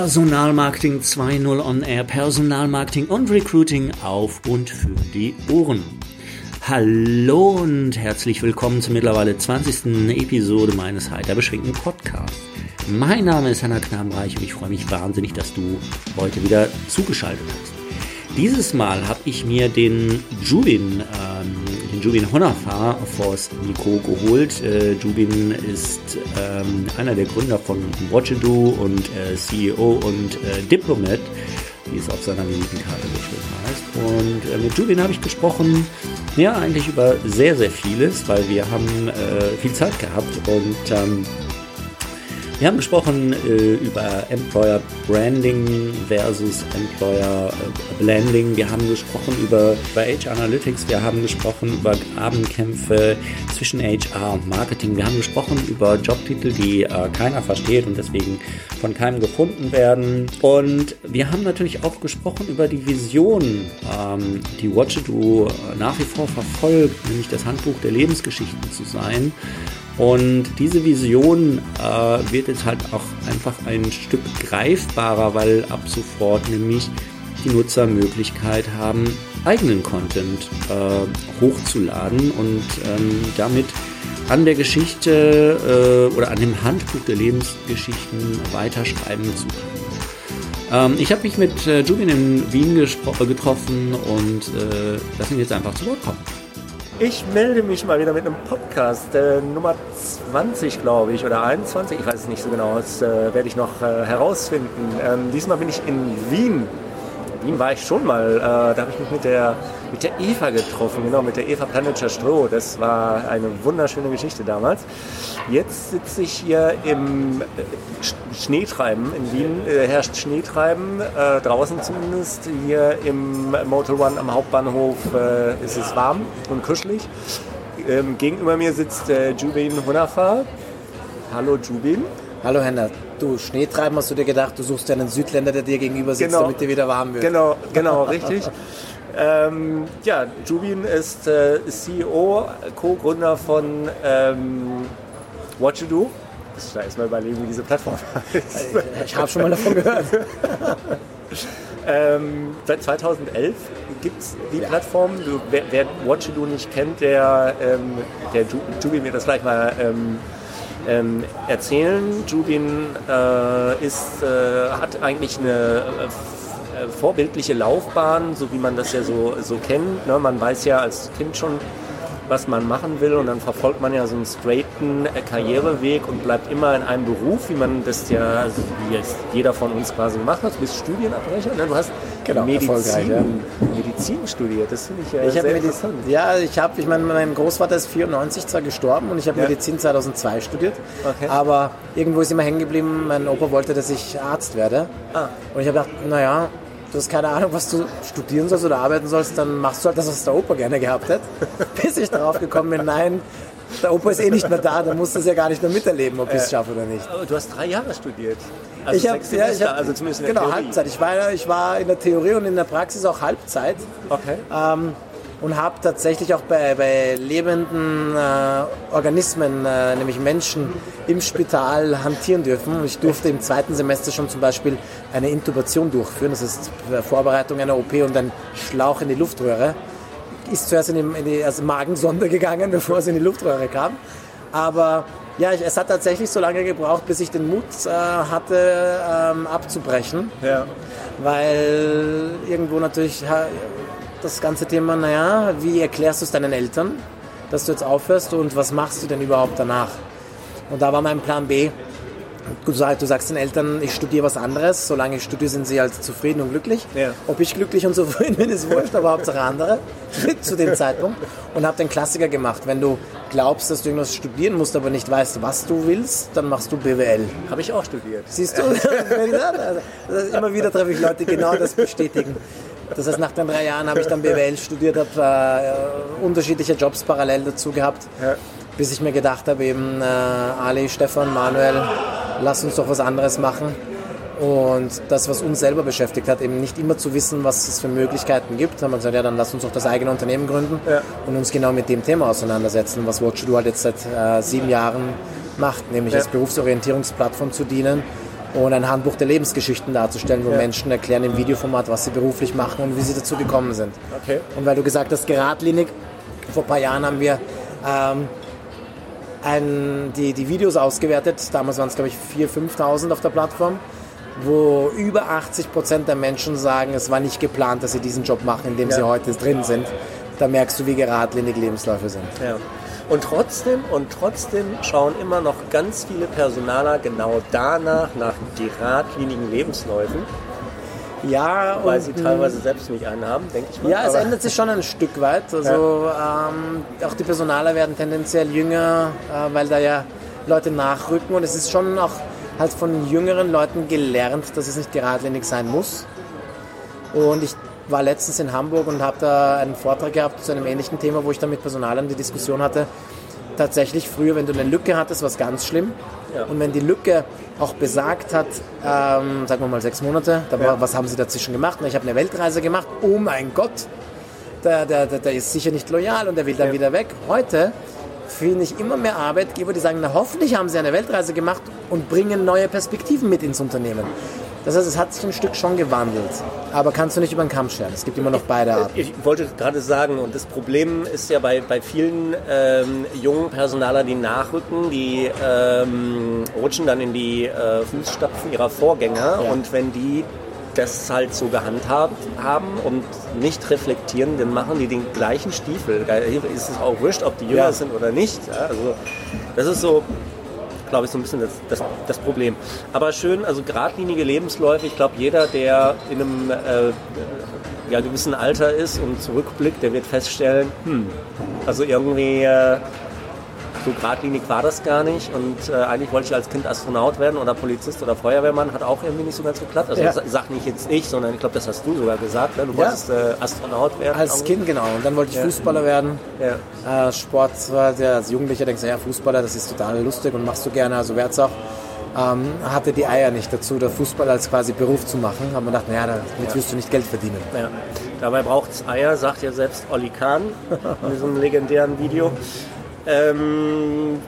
Personalmarketing 2.0 on Air, Personalmarketing und Recruiting auf und für die Ohren. Hallo und herzlich willkommen zur mittlerweile 20. Episode meines heiter beschwingten Podcasts. Mein Name ist Hanna Knabenreich und ich freue mich wahnsinnig, dass du heute wieder zugeschaltet hast. Dieses Mal habe ich mir den Jubin, ähm, Jubin Honafar vors Mikro geholt. Äh, Jubin ist ähm, einer der Gründer von Watchado und äh, CEO und äh, Diplomat, wie es auf seiner Visitenkarte geschrieben heißt. Und äh, mit Jubin habe ich gesprochen, ja, eigentlich über sehr, sehr vieles, weil wir haben äh, viel Zeit gehabt und ähm, wir haben gesprochen äh, über Employer Branding versus Employer äh, Blending. Wir haben gesprochen über, über HR Analytics. Wir haben gesprochen über Abendkämpfe zwischen HR und Marketing. Wir haben gesprochen über Jobtitel, die äh, keiner versteht und deswegen von keinem gefunden werden. Und wir haben natürlich auch gesprochen über die Vision, ähm, die Watchado nach wie vor verfolgt, nämlich das Handbuch der Lebensgeschichten zu sein. Und diese Vision äh, wird jetzt halt auch einfach ein Stück greifbarer, weil ab sofort nämlich die Nutzer Möglichkeit haben, eigenen Content äh, hochzuladen und ähm, damit an der Geschichte äh, oder an dem Handbuch der Lebensgeschichten weiterschreiben zu können. Ähm, ich habe mich mit äh, Jubin in Wien getroffen und äh, lass ihn jetzt einfach zu Wort kommen. Ich melde mich mal wieder mit einem Podcast, äh, Nummer 20, glaube ich, oder 21, ich weiß es nicht so genau, das äh, werde ich noch äh, herausfinden. Ähm, diesmal bin ich in Wien Wien war ich schon mal. Äh, da habe ich mich mit der, mit der Eva getroffen, genau, mit der Eva Planetscher Stroh. Das war eine wunderschöne Geschichte damals. Jetzt sitze ich hier im äh, Schneetreiben in Wien. Äh, herrscht Schneetreiben, äh, draußen zumindest. Hier im Motel One am Hauptbahnhof äh, ist es warm und kuschelig. Ähm, gegenüber mir sitzt äh, Jubin Hunafa. Hallo Jubin. Hallo Henna, du Schneetreiben hast du dir gedacht, du suchst ja einen Südländer, der dir gegenüber sitzt, Genau. damit dir wieder warm wird. Genau, genau, richtig. Ähm, ja, Jubin ist äh, CEO, Co-Gründer von ähm, What You Do. Ich muss da erstmal überlegen, wie diese Plattform heißt. Ich habe schon mal davon gehört. Ähm, seit 2011 gibt es die Plattform. Du, wer, wer What You Do nicht kennt, der, ähm, der Ju- Jubin wird das gleich mal ähm, ähm, erzählen. Jubin äh, ist, äh, hat eigentlich eine äh, vorbildliche Laufbahn, so wie man das ja so, so kennt. Ne? Man weiß ja als Kind schon, was man machen will und dann verfolgt man ja so einen straighten äh, Karriereweg und bleibt immer in einem Beruf, wie man das ja, also wie jetzt jeder von uns quasi gemacht hat. Du bist Studienabbrecher, ne? du hast Genau, erfolgreich, ja. Medizin, Medizin studiert, das finde ich ja Ich sehr habe interessant. Medizin. Ja, ich habe, ich meine, mein Großvater ist 94 zwar gestorben und ich habe Ja. Medizin 2002 studiert. Okay. Aber irgendwo ist immer hängen geblieben, mein Opa wollte, dass ich Arzt werde. Ah. Und ich habe gedacht, naja, du hast keine Ahnung, was du studieren sollst oder arbeiten sollst, dann machst du halt das, was der Opa gerne gehabt hat. Bis ich darauf gekommen bin, nein, der Opa ist eh nicht mehr da, der muss das ja gar nicht mehr miterleben, ob ich es schaffe oder nicht. Aber du hast drei Jahre studiert. Also ich habe ja, ich hab, also zumindest in der genau Theorie. Halbzeit. Ich war, ich war in der Theorie und in der Praxis auch Halbzeit Okay. ähm, und habe tatsächlich auch bei, bei lebenden äh, Organismen, äh, nämlich Menschen, im Spital hantieren dürfen. Ich durfte im zweiten Semester schon zum Beispiel eine Intubation durchführen. Das ist Vorbereitung einer OP und ein Schlauch in die Luftröhre. Ist zuerst in die, in die also Magensonde gegangen, bevor es in die Luftröhre kam. Aber ja, es hat tatsächlich so lange gebraucht, bis ich den Mut äh, hatte, ähm, abzubrechen Ja. weil irgendwo natürlich das ganze Thema, naja, wie erklärst du es deinen Eltern, dass du jetzt aufhörst und was machst du denn überhaupt danach? Und da war mein Plan B. Du sagst, du sagst den Eltern, ich studiere was anderes, solange ich studiere, sind sie halt zufrieden und glücklich. Ja. Ob ich glücklich und zufrieden bin, ist wurscht, aber Hauptsache andere zu dem Zeitpunkt. Und habe den Klassiker gemacht. Wenn du glaubst, dass du irgendwas studieren musst, aber nicht weißt, was du willst, dann machst du BWL. Habe ich auch studiert. Siehst du? also, immer wieder treffe ich Leute, die genau das bestätigen. Das heißt, nach den drei Jahren habe ich dann BWL studiert, habe äh, unterschiedliche Jobs parallel dazu gehabt, Ja. bis ich mir gedacht habe, eben äh, Ali, Stefan, Manuel, lass uns doch was anderes machen. Und das, was uns selber beschäftigt hat, eben nicht immer zu wissen, was es für Möglichkeiten gibt, haben wir gesagt, ja, dann lass uns doch das eigene Unternehmen gründen Ja. und uns genau mit dem Thema auseinandersetzen, was Watch Do halt jetzt seit äh, sieben Jahren macht, nämlich Ja. als Berufsorientierungsplattform zu dienen und ein Handbuch der Lebensgeschichten darzustellen, wo Menschen erklären im Videoformat, was sie beruflich machen und wie sie dazu gekommen sind. Okay. Und weil du gesagt hast, geradlinig, vor ein paar Jahren haben wir ähm, ein, die, die Videos ausgewertet. Damals waren es, glaube ich, 4.000, 5.000 auf der Plattform, wo über 80 Prozent der Menschen sagen, es war nicht geplant, dass sie diesen Job machen, in dem Ja. sie heute drin sind. Da merkst du, wie geradlinig Lebensläufe sind. Ja. Und trotzdem, und trotzdem schauen immer noch ganz viele Personaler genau danach, nach geradlinigen Lebensläufen, Ja, weil und, sie teilweise selbst nicht einen haben, denke ich mal. Ja, es ändert sich schon ein Stück weit. Also ähm, auch die Personaler werden tendenziell jünger, äh, weil da ja Leute nachrücken und es ist schon auch halt von jüngeren Leuten gelernt, dass es nicht geradlinig sein muss. Und ich war letztens in Hamburg und habe da einen Vortrag gehabt zu einem ähnlichen Thema, wo ich dann mit Personalern die Diskussion hatte. Tatsächlich früher, wenn du eine Lücke hattest, war es ganz schlimm. Ja. Und wenn die Lücke auch besagt hat, ähm, sagen wir mal sechs Monate, da war, Ja. was haben sie dazwischen gemacht? Na, Ich habe eine Weltreise gemacht. Oh mein Gott, der, der, der, der ist sicher nicht loyal und der will dann Ja. wieder weg. Heute finde ich immer mehr Arbeitgeber, die sagen, na hoffentlich haben sie eine Weltreise gemacht und bringen neue Perspektiven mit ins Unternehmen. Das heißt, es hat sich ein Stück schon gewandelt. Aber kannst du nicht über den Kamm scheren. Es gibt immer noch beide Arten. Ich wollte gerade sagen, und das Problem ist ja bei, bei vielen ähm, jungen Personaler, die nachrücken, die ähm, rutschen dann in die äh, Fußstapfen ihrer Vorgänger Ja. und wenn die das halt so gehandhabt haben und nicht reflektieren, dann machen die den gleichen Stiefel. Ist es auch wurscht, ob die jünger Ja. sind oder nicht. Ja, also das ist so, glaube ich, so ein bisschen das, das, das Problem. Aber schön, also geradlinige Lebensläufe. Ich glaube, jeder, der in einem äh, ja, gewissen Alter ist und zurückblickt, der wird feststellen, hm, also irgendwie äh, so geradlinig war das gar nicht. Und äh, eigentlich wollte ich als Kind Astronaut werden oder Polizist oder Feuerwehrmann, hat auch irgendwie nicht so ganz geklappt. Also Ja. sa- sag nicht jetzt ich, sondern ich glaube, das hast du sogar gesagt. Ne? Du Ja. wolltest äh, Astronaut werden. Als irgendwie. Kind, genau. Und dann wollte ich Fußballer werden. Ja. Äh, Sport war der, als Jugendlicher denkst du, ja, Fußballer, das ist total lustig und machst du gerne, also wär's auch. Ähm, hatte die Eier nicht dazu, der Fußball als quasi Beruf zu machen. Haben wir gedacht, naja, damit wirst du nicht Geld verdienen. Ja. Dabei braucht es Eier, sagt ja selbst Olli Kahn in diesem legendären Video. Ähm,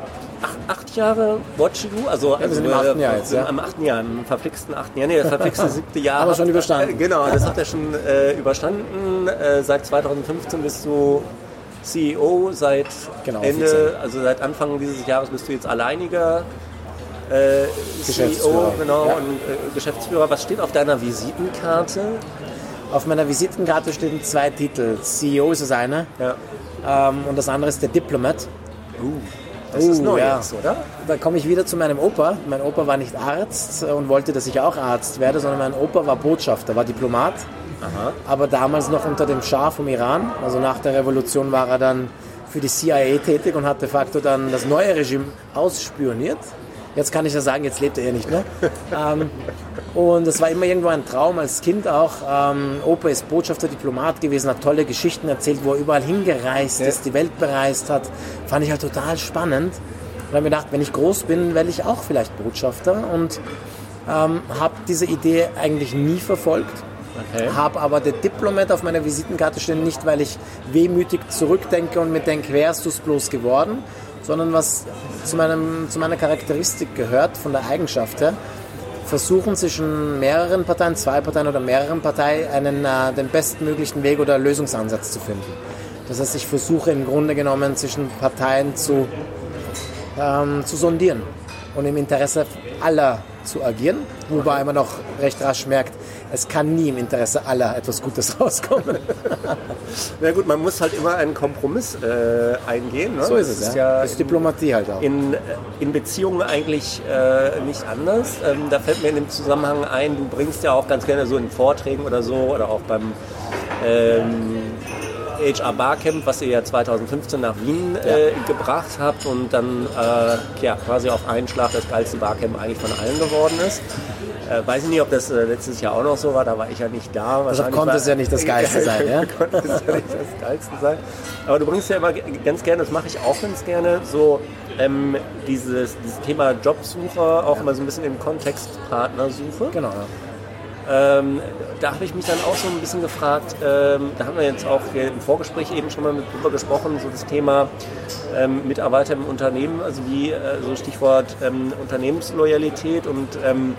acht, acht Jahre Watch You, also, sind im achten Jahr jetzt, ja. Am achten Jahr, im verflixten achten Jahr, nee, das verflixte siebte Jahr. Aber schon überstanden. Äh, genau, das hat er schon äh, überstanden. Äh, seit 2015 bist du CEO, seit Genau, Ende, offiziell. also seit Anfang dieses Jahres bist du jetzt alleiniger äh, CEO, Geschäftsführer. genau, Ja. und äh, Geschäftsführer. Was steht auf deiner Visitenkarte? Auf meiner Visitenkarte stehen zwei Titel. CEO ist das eine Ja. ähm, und das andere ist der Diplomat. Das ist Uh, neu ja. jetzt, oder? Da komme ich wieder zu meinem Opa. Mein Opa war nicht Arzt und wollte, dass ich auch Arzt werde, sondern mein Opa war Botschafter, war Diplomat. Aha. aber damals noch unter dem Schah vom Iran. Also nach der Revolution war er dann für die CIA tätig und hat de facto dann das neue Regime ausspioniert. Jetzt kann ich ja sagen, jetzt lebt er ja nicht mehr. ähm, und es war immer irgendwo ein Traum als Kind auch. Ähm, Opa ist Botschafter, Diplomat gewesen, hat tolle Geschichten erzählt, wo er überall hingereist ist, die Welt bereist hat. Fand ich halt total spannend. Und habe mir gedacht, wenn ich groß bin, werde ich auch vielleicht Botschafter. Und ähm, habe diese Idee eigentlich nie verfolgt. Okay. Habe aber der Diplomat auf meiner Visitenkarte stehen, nicht weil ich wehmütig zurückdenke und mir denke, wärst du es bloß geworden, sondern was zu, meinem, zu meiner Charakteristik gehört, von der Eigenschaft her. Versuchen zwischen mehreren Parteien, zwei Parteien oder mehreren Parteien, einen, äh, den bestmöglichen Weg oder Lösungsansatz zu finden. Das heißt, ich versuche im Grunde genommen zwischen Parteien zu, ähm, zu sondieren und im Interesse aller zu agieren, wobei man noch recht rasch merkt, es kann nie im Interesse aller etwas Gutes rauskommen. Na gut, man muss halt immer einen Kompromiss äh, eingehen. Ne? So ist es, ja. Das ist Diplomatie halt auch. in, in Beziehungen eigentlich äh, nicht anders. Ähm, da fällt mir in dem Zusammenhang ein, du bringst ja auch ganz gerne so in Vorträgen oder so oder auch beim ähm, HR Barcamp, was ihr ja 2015 nach Wien äh, gebracht habt und dann äh, ja, quasi auf einen Schlag das geilste Barcamp eigentlich von allen geworden ist. Äh, weiß ich nicht, ob das äh, letztes Jahr auch noch so war, da war ich ja nicht da. Wahrscheinlich konnte es ja nicht das Geilste sein, ja? konnte es ja nicht das Geilste sein. Aber du bringst ja immer ganz gerne, das mache ich auch ganz gerne, so ähm, dieses, dieses Thema Jobsuche auch immer so ein bisschen im Kontext Partnersuche. Genau. Ja. Ähm, da habe ich mich dann auch so ein bisschen gefragt, ähm, da haben wir jetzt auch im Vorgespräch eben schon mal mit drüber gesprochen, so das Thema ähm, Mitarbeiter im Unternehmen, also wie äh, so Stichwort ähm, Unternehmensloyalität und ähm,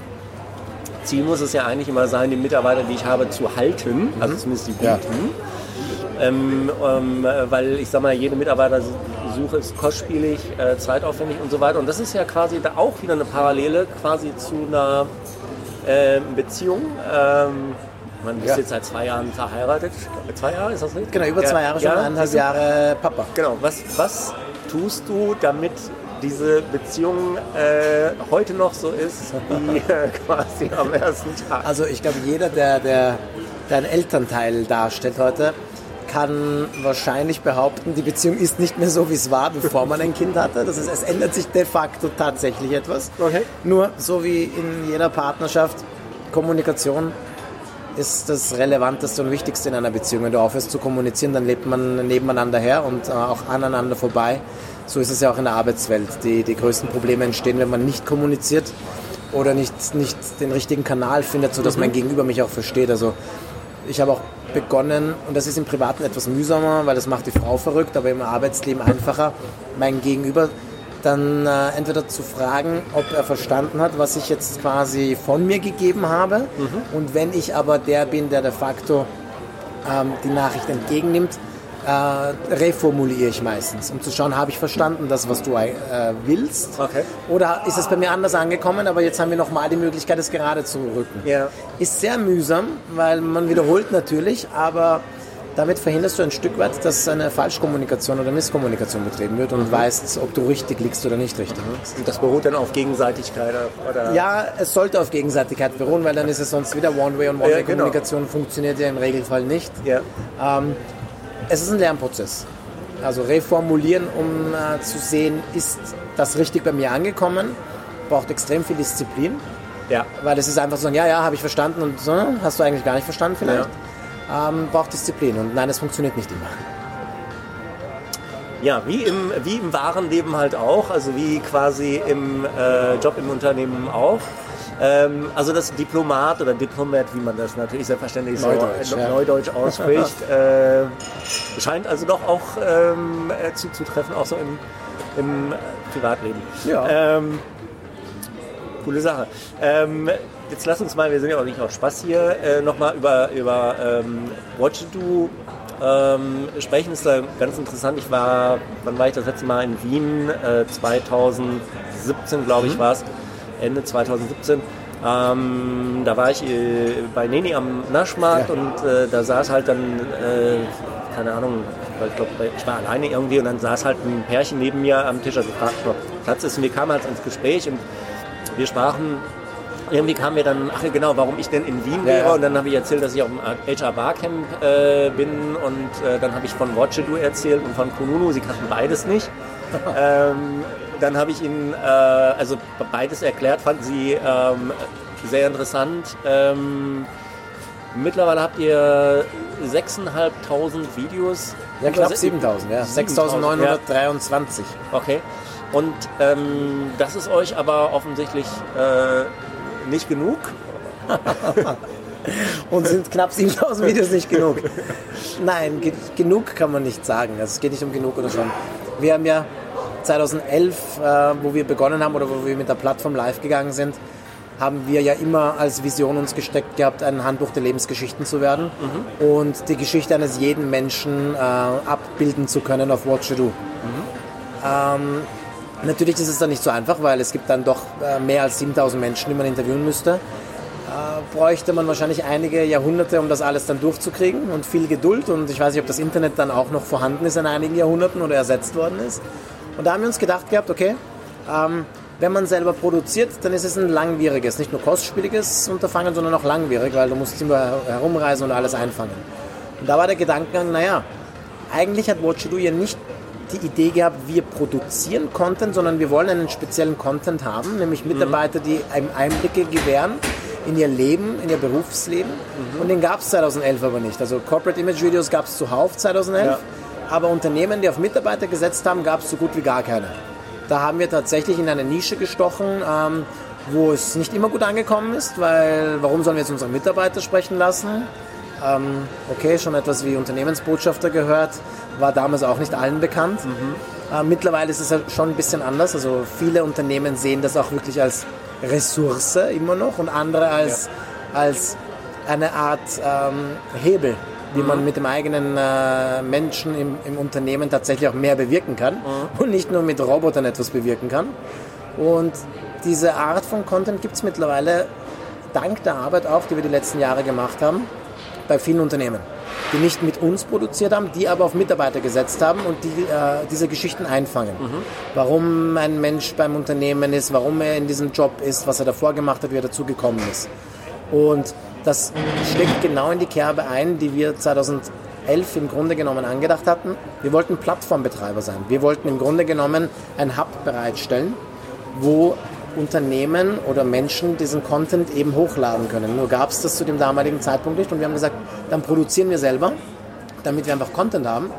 Ziel muss es ja eigentlich immer sein, die Mitarbeiter, die ich habe, zu halten, also zumindest die guten. Ja. Ähm, ähm, äh, weil ich sag mal, jede Mitarbeitersuche ist kostspielig, äh, zeitaufwendig und so weiter. Und das ist ja quasi da auch wieder eine Parallele quasi zu einer äh, Beziehung. Ähm, man ist Ja. jetzt seit zwei Jahren verheiratet. Zwei Jahre, ist das nicht? Genau, über zwei Jahre schon, eineinhalb siehst du? Jahre Papa. Genau, was, was tust du, damit diese Beziehung äh, heute noch so ist, wie äh, quasi am ersten Tag? Also ich glaube, jeder, der, der, der Elternteil darstellt heute, kann wahrscheinlich behaupten, die Beziehung ist nicht mehr so, wie es war, bevor man ein Kind hatte. Das heißt, es ändert sich de facto tatsächlich etwas. Okay. Nur so wie in jeder Partnerschaft, Kommunikation ist das Relevanteste und Wichtigste in einer Beziehung. Wenn du aufhörst zu kommunizieren, dann lebt man nebeneinander her und äh, auch aneinander vorbei. So ist es ja auch in der Arbeitswelt. Die, die größten Probleme entstehen, wenn man nicht kommuniziert oder nicht, nicht den richtigen Kanal findet, sodass mein Gegenüber mich auch versteht. Also ich habe auch begonnen, und das ist im Privaten etwas mühsamer, weil das macht die Frau verrückt, aber im Arbeitsleben einfacher, mein Gegenüber dann äh, entweder zu fragen, ob er verstanden hat, was ich jetzt quasi von mir gegeben habe. Und wenn ich aber der bin, der de facto ähm, die Nachricht entgegennimmt, äh, reformuliere ich meistens, um zu schauen, habe ich verstanden das, was du äh, willst? Okay. Oder ist es bei mir anders angekommen, aber jetzt haben wir nochmal die Möglichkeit, es gerade zu rücken. Ja. Ist sehr mühsam, weil man wiederholt natürlich, aber damit verhinderst du ein Stück weit, dass eine Falschkommunikation oder Misskommunikation betrieben wird und weißt, ob du richtig liegst oder nicht richtig liegst. Und das beruht dann auf Gegenseitigkeit oder? Ja, es sollte auf Gegenseitigkeit beruhen, weil dann ist es sonst wieder One-Way und Ja, One-Way-Kommunikation funktioniert ja im Regelfall nicht. Ja. Ähm, es ist ein Lernprozess. Also reformulieren, um äh, zu sehen, ist das richtig bei mir angekommen, braucht extrem viel Disziplin, Ja. weil es ist einfach so, ja, ja, habe ich verstanden und so, hast du eigentlich gar nicht verstanden vielleicht. Ähm, braucht Disziplin und nein, es funktioniert nicht immer. Ja, wie im, wie im wahren Leben halt auch, also wie quasi im äh, Job im Unternehmen auch. Ähm, also das Diplomat oder Diplomat, wie man das natürlich selbstverständlich Neudeutsch, so äh, ja. Neudeutsch ausspricht, äh, scheint also doch auch ähm, äh, zuzutreffen, auch so im, im äh, Privatleben. Ja. Ähm, coole Sache. Ähm, jetzt lass uns mal, wir sind ja auch nicht auf Spaß hier, äh, nochmal über, über ähm, You Do ähm, sprechen. Ist da ganz interessant. Ich war, wann war ich das letzte Mal in Wien? Äh, 2017, glaube ich, war es. Ende 2017. Ähm, da war ich äh, bei Neni am Naschmarkt Ja. und äh, da saß halt dann, äh, keine Ahnung, ich glaube, ich war alleine irgendwie und dann saß halt ein Pärchen neben mir am Tisch, also gefragt, ob Platz ist und wir kamen halt ins Gespräch und wir sprachen, irgendwie kamen wir dann, ach ja, genau, warum ich denn in Wien wäre ja. und dann habe ich erzählt, dass ich auf dem HR Barcamp äh, bin und äh, dann habe ich von Watchedu erzählt und von Kununu, sie kannten beides nicht. Ähm, dann habe ich ihnen äh, also beides erklärt, fanden sie ähm, sehr interessant. Ähm, mittlerweile habt ihr 6.500 Videos. Ja, knapp Über- 7000, ja. 7.000, ja. 6923. Okay. Und ähm, das ist euch aber offensichtlich äh, nicht genug. Und sind knapp 7000 Videos nicht genug? Nein, ge genug kann man nicht sagen. Also es geht nicht um genug oder schon. Wir haben ja 2011, äh, wo wir begonnen haben oder wo wir mit der Plattform live gegangen sind, haben wir ja immer als Vision uns gesteckt gehabt, ein Handbuch der Lebensgeschichten zu werden und die Geschichte eines jeden Menschen äh, abbilden zu können auf What You Do. Ähm, natürlich ist es dann nicht so einfach, weil es gibt dann doch äh, mehr als 7000 Menschen, die man interviewen müsste. Äh, bräuchte man wahrscheinlich einige Jahrhunderte, um das alles dann durchzukriegen und viel Geduld. Und ich weiß nicht, ob das Internet dann auch noch vorhanden ist in einigen Jahrhunderten oder ersetzt worden ist. Und da haben wir uns gedacht gehabt, okay, ähm, wenn man selber produziert, dann ist es ein langwieriges, nicht nur kostspieliges Unterfangen, sondern auch langwierig, weil du musst immer her- herumreisen und alles einfangen. Und da war der Gedankengang, naja, eigentlich hat Watch You Do ja nicht die Idee gehabt, wir produzieren Content, sondern wir wollen einen speziellen Content haben, nämlich Mitarbeiter, die einem Einblicke gewähren in ihr Leben, in ihr Berufsleben. Und den gab es 2011 aber nicht. Also Corporate Image Videos gab es zuhauf 2011, Ja. Aber Unternehmen, die auf Mitarbeiter gesetzt haben, gab es so gut wie gar keine. Da haben wir tatsächlich in eine Nische gestochen, ähm, wo es nicht immer gut angekommen ist, weil warum sollen wir jetzt unsere Mitarbeiter sprechen lassen? Ähm, okay, schon etwas wie Unternehmensbotschafter gehört, war damals auch nicht allen bekannt. Äh, mittlerweile ist es ja schon ein bisschen anders. Also viele Unternehmen sehen das auch wirklich als Ressource immer noch und andere als, als eine Art ähm, Hebel, wie man mit dem eigenen äh, Menschen im, im Unternehmen tatsächlich auch mehr bewirken kann und nicht nur mit Robotern etwas bewirken kann. Und diese Art von Content gibt es mittlerweile dank der Arbeit auch, die wir die letzten Jahre gemacht haben, bei vielen Unternehmen, die nicht mit uns produziert haben, die aber auf Mitarbeiter gesetzt haben und die äh, diese Geschichten einfangen. Warum ein Mensch beim Unternehmen ist, warum er in diesem Job ist, was er davor gemacht hat, wie er dazu gekommen ist. Und das schlägt genau in die Kerbe ein, die wir 2011 im Grunde genommen angedacht hatten. Wir wollten Plattformbetreiber sein. Wir wollten im Grunde genommen ein Hub bereitstellen, wo Unternehmen oder Menschen diesen Content eben hochladen können. Nur gab es das zu dem damaligen Zeitpunkt nicht und wir haben gesagt, dann produzieren wir selber, damit wir einfach Content haben.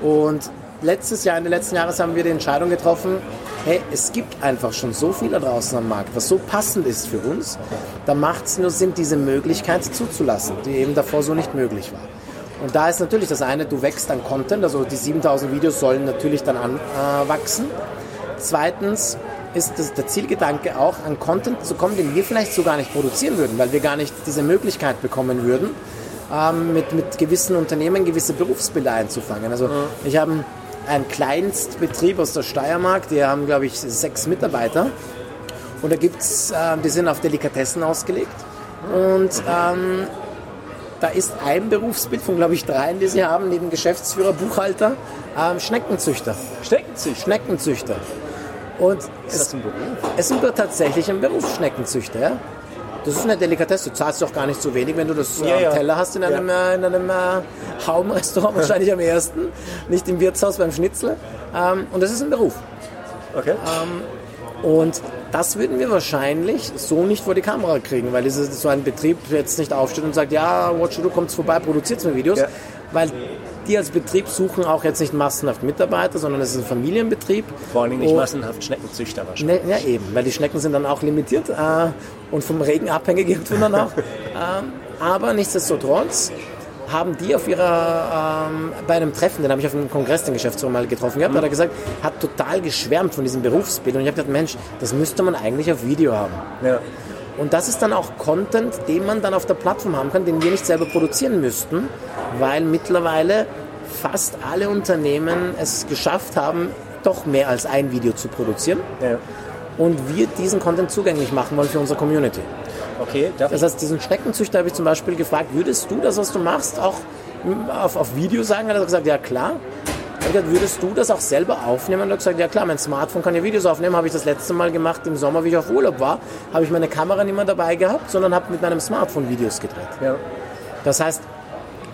Und letztes Jahr, Ende letzten Jahres haben wir die Entscheidung getroffen, hey, es gibt einfach schon so viel da draußen am Markt, was so passend ist für uns, da macht es nur Sinn, diese Möglichkeit zuzulassen, die eben davor so nicht möglich war. Und da ist natürlich das eine, du wächst an Content, also die 7000 Videos sollen natürlich dann anwachsen. Zweitens ist das der Zielgedanke auch, an Content zu kommen, den wir vielleicht so gar nicht produzieren würden, weil wir gar nicht diese Möglichkeit bekommen würden, ähm, mit, mit gewissen Unternehmen gewisse Berufsbilder einzufangen. Also ich habe einen Kleinstbetrieb aus der Steiermark, die haben, glaube ich, sechs Mitarbeiter. Und da gibt's, äh, die sind auf Delikatessen ausgelegt. Und ähm, da ist ein Berufsbild von, glaube ich, dreien, die sie haben, neben Geschäftsführer, Buchhalter, ähm, Schneckenzüchter. Schneckenzüchter. Schneckenzüchter. Und Ist es, das ein Beruf? es ist tatsächlich ein Beruf, Schneckenzüchter. Ja? Das ist eine Delikatesse. Du zahlst doch gar nicht so wenig, wenn du das äh, Ja, am ja. Teller hast in einem, äh, in einem äh, Haubenrestaurant, wahrscheinlich am ersten. Nicht im Wirtshaus beim Schnitzel. Ähm, und das ist ein Beruf. Okay. Und das würden wir wahrscheinlich so nicht vor die Kamera kriegen, weil so ein Betrieb jetzt nicht aufsteht und sagt, ja, Watch du kommst vorbei, produziert mir Videos. Ja. Weil die als Betrieb suchen auch jetzt nicht massenhaft Mitarbeiter, sondern es ist ein Familienbetrieb. Vor Dingen nicht massenhaft Schneckenzüchter wahrscheinlich. Ne, ja, eben, weil die Schnecken sind dann auch limitiert äh, und vom Regen abhängig irgendwann dann auch. ähm, aber nichtsdestotrotz haben die auf ihrer, ähm, bei einem Treffen, den habe ich auf einem Kongress den Geschäftsführer mal getroffen gehabt, hat er gesagt, hat total geschwärmt von diesem Berufsbild. Und ich habe gedacht, Mensch, das müsste man eigentlich auf Video haben. Ja. Und das ist dann auch Content, den man dann auf der Plattform haben kann, den wir nicht selber produzieren müssten, weil mittlerweile fast alle Unternehmen es geschafft haben, doch mehr als ein Video zu produzieren ja. und wir diesen Content zugänglich machen wollen für unsere Community. Okay, Das heißt, diesen Schneckenzüchter habe ich zum Beispiel gefragt, würdest du das, was du machst, auch auf, auf Video sagen? Hat er gesagt, ja klar. Gesagt, würdest du das auch selber aufnehmen? Und er hat gesagt, ja klar, mein Smartphone kann ja Videos aufnehmen. Habe ich das letzte Mal gemacht im Sommer, wie ich auf Urlaub war, habe ich meine Kamera nicht mehr dabei gehabt, sondern habe mit meinem Smartphone Videos gedreht. Ja. Das heißt,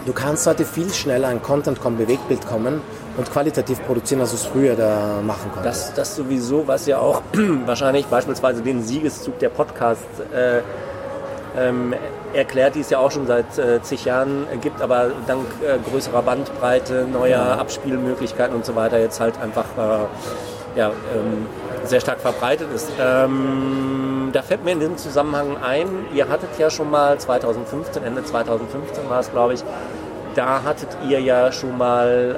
du kannst heute viel schneller an Content kommen, Bewegtbild kommen und qualitativ produzieren, als du es früher da machen konntest. Das, das sowieso, was ja auch wahrscheinlich beispielsweise den Siegeszug der Podcasts äh, ähm, erklärt, die es ja auch schon seit äh, zig Jahren gibt, aber dank äh, größerer Bandbreite, neuer Abspielmöglichkeiten und so weiter jetzt halt einfach äh, ja, ähm, sehr stark verbreitet ist. Ähm, da fällt mir in diesem Zusammenhang ein, ihr hattet ja schon mal 2015, Ende 2015 war es glaube ich, da hattet ihr ja schon mal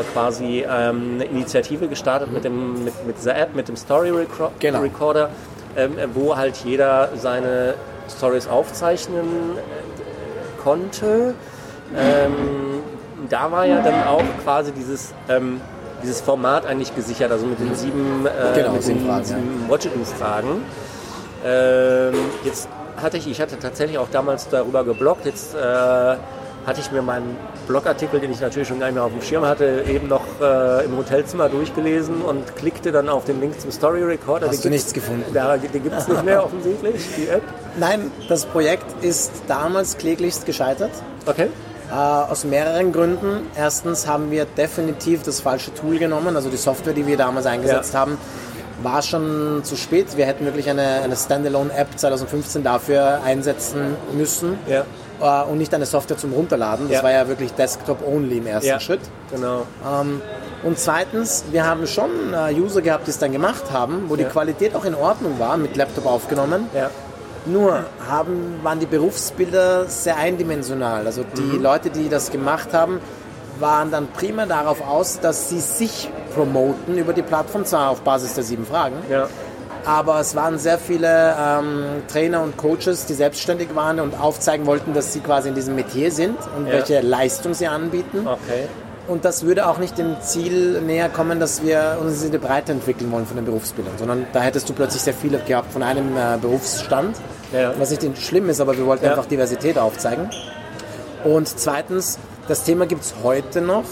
äh, quasi ähm, eine Initiative gestartet mit, dem, mit, mit dieser App, mit dem Story Genau. Recorder, ähm, wo halt jeder seine Stories aufzeichnen konnte. Ähm, da war ja dann auch quasi dieses, ähm, dieses Format eigentlich gesichert, also mit den sieben, äh, Genau, mit den Fragen, sieben Watch-It-Fragen. Ähm, jetzt hatte ich, ich hatte tatsächlich auch damals darüber gebloggt. Jetzt äh, hatte ich mir meinen Blogartikel, den ich natürlich schon gar nicht mehr auf dem Schirm hatte, eben noch äh, im Hotelzimmer durchgelesen und klickte dann auf den Link zum Story Recorder. Hast Den du nichts gefunden? Da, den gibt es nicht mehr offensichtlich, die App. Nein, das Projekt ist damals kläglichst gescheitert. Okay. Äh, aus mehreren Gründen. Erstens haben wir definitiv das falsche Tool genommen, also die Software, die wir damals eingesetzt Ja. haben, war schon zu spät. Wir hätten wirklich eine, eine Standalone-App 2015 dafür einsetzen müssen Ja. Äh, und nicht eine Software zum Runterladen. Das Ja. war ja wirklich Desktop-only im ersten Ja. Schritt. Genau. Ähm, und zweitens, wir haben schon äh, User gehabt, die es dann gemacht haben, wo die. Qualität auch in Ordnung war, mit Laptop aufgenommen. Nur haben, waren die Berufsbilder sehr eindimensional. Also die Leute, die das gemacht haben, waren dann primär darauf aus, dass sie sich promoten über die Plattform, zwar auf Basis der sieben Fragen, Ja. Aber es waren sehr viele ähm, Trainer und Coaches, die selbstständig waren und aufzeigen wollten, dass sie quasi in diesem Metier sind und Ja. welche Leistung sie anbieten. Okay. Und das würde auch nicht dem Ziel näher kommen, dass wir uns in die Breite entwickeln wollen von den Berufsbildern, sondern da hättest du plötzlich sehr viele gehabt von einem äh, Berufsstand, Ja. was nicht schlimm ist, aber wir wollten Ja. einfach Diversität aufzeigen. Und zweitens, das Thema gibt es heute noch.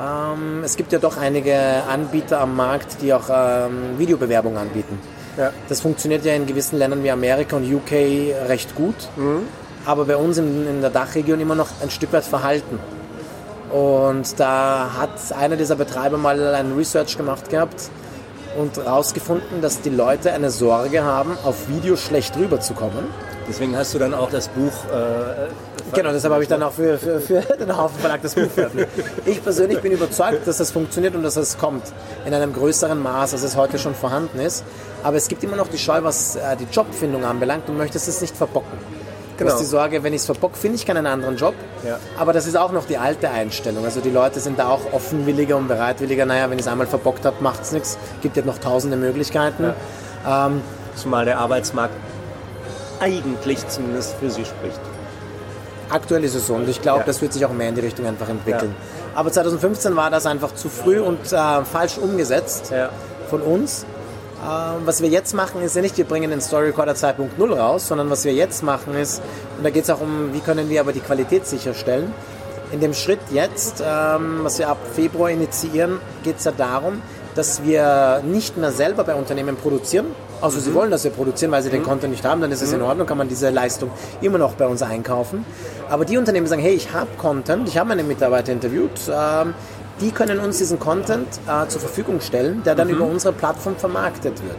Ähm, es gibt ja doch einige Anbieter am Markt, die auch ähm, Videobewerbung anbieten. Ja. Das funktioniert ja in gewissen Ländern wie Amerika und UK recht gut, aber bei uns in, in der Dachregion immer noch ein Stück weit verhalten. Und da hat einer dieser Betreiber mal ein Research gemacht gehabt und herausgefunden, dass die Leute eine Sorge haben, auf Video schlecht rüberzukommen. Deswegen hast du dann auch das Buch. Äh, Genau, deshalb habe ich dann auch für, für, für den Haufen Verlag das Buch veröffentlicht. Ich persönlich bin überzeugt, dass das funktioniert und dass es kommt in einem größeren Maß, als es heute schon vorhanden ist. Aber es gibt immer noch die Scheu, was äh, die Jobfindung anbelangt. Du möchtest es nicht verbocken. Du Genau. hast die Sorge, wenn ich es verbock, finde ich keinen anderen Job. Ja. Aber das ist auch noch die alte Einstellung. Also die Leute sind da auch offenwilliger und bereitwilliger. Naja, wenn ich es einmal verbockt habe, macht es nichts. Gibt ja noch tausende Möglichkeiten. Ähm, zumal der Arbeitsmarkt eigentlich zumindest für sie spricht. Aktuell ist es so und ich glaube, Ja. das wird sich auch mehr in die Richtung einfach entwickeln. Aber 2015 war das einfach zu früh und äh, falsch umgesetzt Ja. von uns. Äh, was wir jetzt machen, ist ja nicht, wir bringen den Story Recorder 2.0 raus, sondern was wir jetzt machen ist, und da geht es auch um, wie können wir aber die Qualität sicherstellen. In dem Schritt jetzt, ähm, was wir ab Februar initiieren, geht es ja darum, dass wir nicht mehr selber bei Unternehmen produzieren. Also sie wollen, dass wir produzieren, weil sie den Content nicht haben, dann ist es in Ordnung, kann man diese Leistung immer noch bei uns einkaufen. Aber die Unternehmen sagen, hey, ich habe Content, ich habe meine Mitarbeiter interviewt, ähm, die können uns diesen Content äh, zur Verfügung stellen, der dann über unsere Plattform vermarktet wird.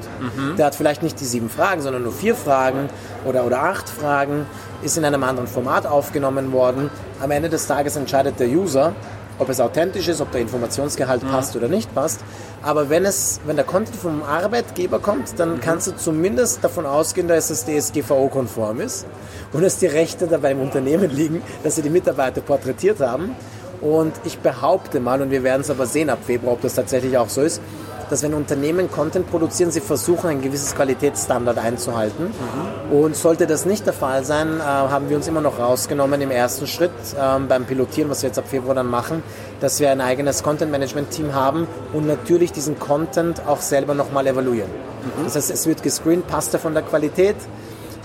Der hat vielleicht nicht die sieben Fragen, sondern nur vier Fragen oder, oder acht Fragen, ist in einem anderen Format aufgenommen worden. Am Ende des Tages entscheidet der User, ob es authentisch ist, ob der Informationsgehalt passt oder nicht passt. Aber wenn, es, wenn der Content vom Arbeitgeber kommt, dann kannst du zumindest davon ausgehen, dass es DSGVO-konform ist und dass die Rechte dabei im Unternehmen liegen, dass sie die Mitarbeiter porträtiert haben. Und ich behaupte mal, und wir werden es aber sehen ab Februar, ob das tatsächlich auch so ist, dass wenn Unternehmen Content produzieren, sie versuchen, ein gewisses Qualitätsstandard einzuhalten. Und sollte das nicht der Fall sein, äh, haben wir uns immer noch rausgenommen im ersten Schritt ähm, beim Pilotieren, was wir jetzt ab Februar dann machen, dass wir ein eigenes Content-Management-Team haben und natürlich diesen Content auch selber nochmal evaluieren. Das heißt, es wird gescreent, passt er von der Qualität,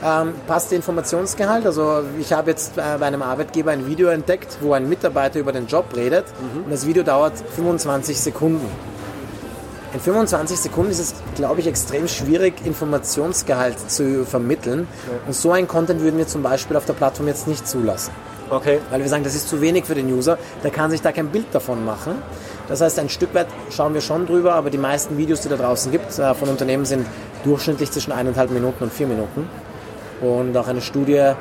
ähm, passt der Informationsgehalt. Also ich habe jetzt äh, bei einem Arbeitgeber ein Video entdeckt, wo ein Mitarbeiter über den Job redet und das Video dauert 25 Sekunden. In 25 Sekunden ist es, glaube ich, extrem schwierig, Informationsgehalt zu vermitteln. Und so ein Content würden wir zum Beispiel auf der Plattform jetzt nicht zulassen. Okay. Weil wir sagen, das ist zu wenig für den User, der kann sich da kein Bild davon machen. Das heißt, ein Stück weit schauen wir schon drüber, aber die meisten Videos, die da draußen gibt, äh, von Unternehmen sind durchschnittlich zwischen eineinhalb Minuten und vier Minuten. Und auch eine Studie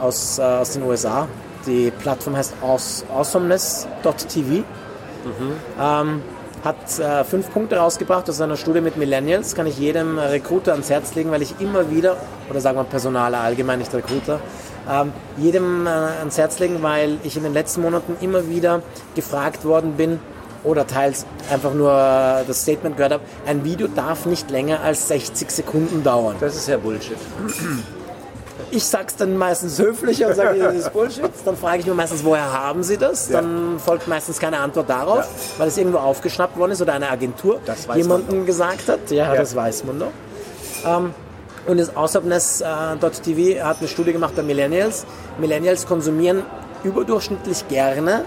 aus, äh, aus den USA, die Plattform heißt awesomeness.tv, ähm, hat äh, fünf Punkte rausgebracht aus einer Studie mit Millennials. Kann ich jedem Recruiter ans Herz legen, weil ich immer wieder, oder sagen wir Personaler allgemein, nicht Recruiter, ähm, jedem äh, ans Herz legen, weil ich in den letzten Monaten immer wieder gefragt worden bin oder teils einfach nur das Statement gehört habe, ein Video darf nicht länger als 60 Sekunden dauern. Das ist ja Bullshit. Ich sag's dann meistens höflicher und sage, das ist Bullshit. Dann frage ich nur meistens, woher haben Sie das? Dann folgt meistens keine Antwort darauf, Ja. weil es irgendwo aufgeschnappt worden ist oder eine Agentur jemandem gesagt hat. Ja, Ja. das weiß man doch. Ähm, und das Außerhabness.tv hat eine Studie gemacht bei Millennials. Millennials konsumieren überdurchschnittlich gerne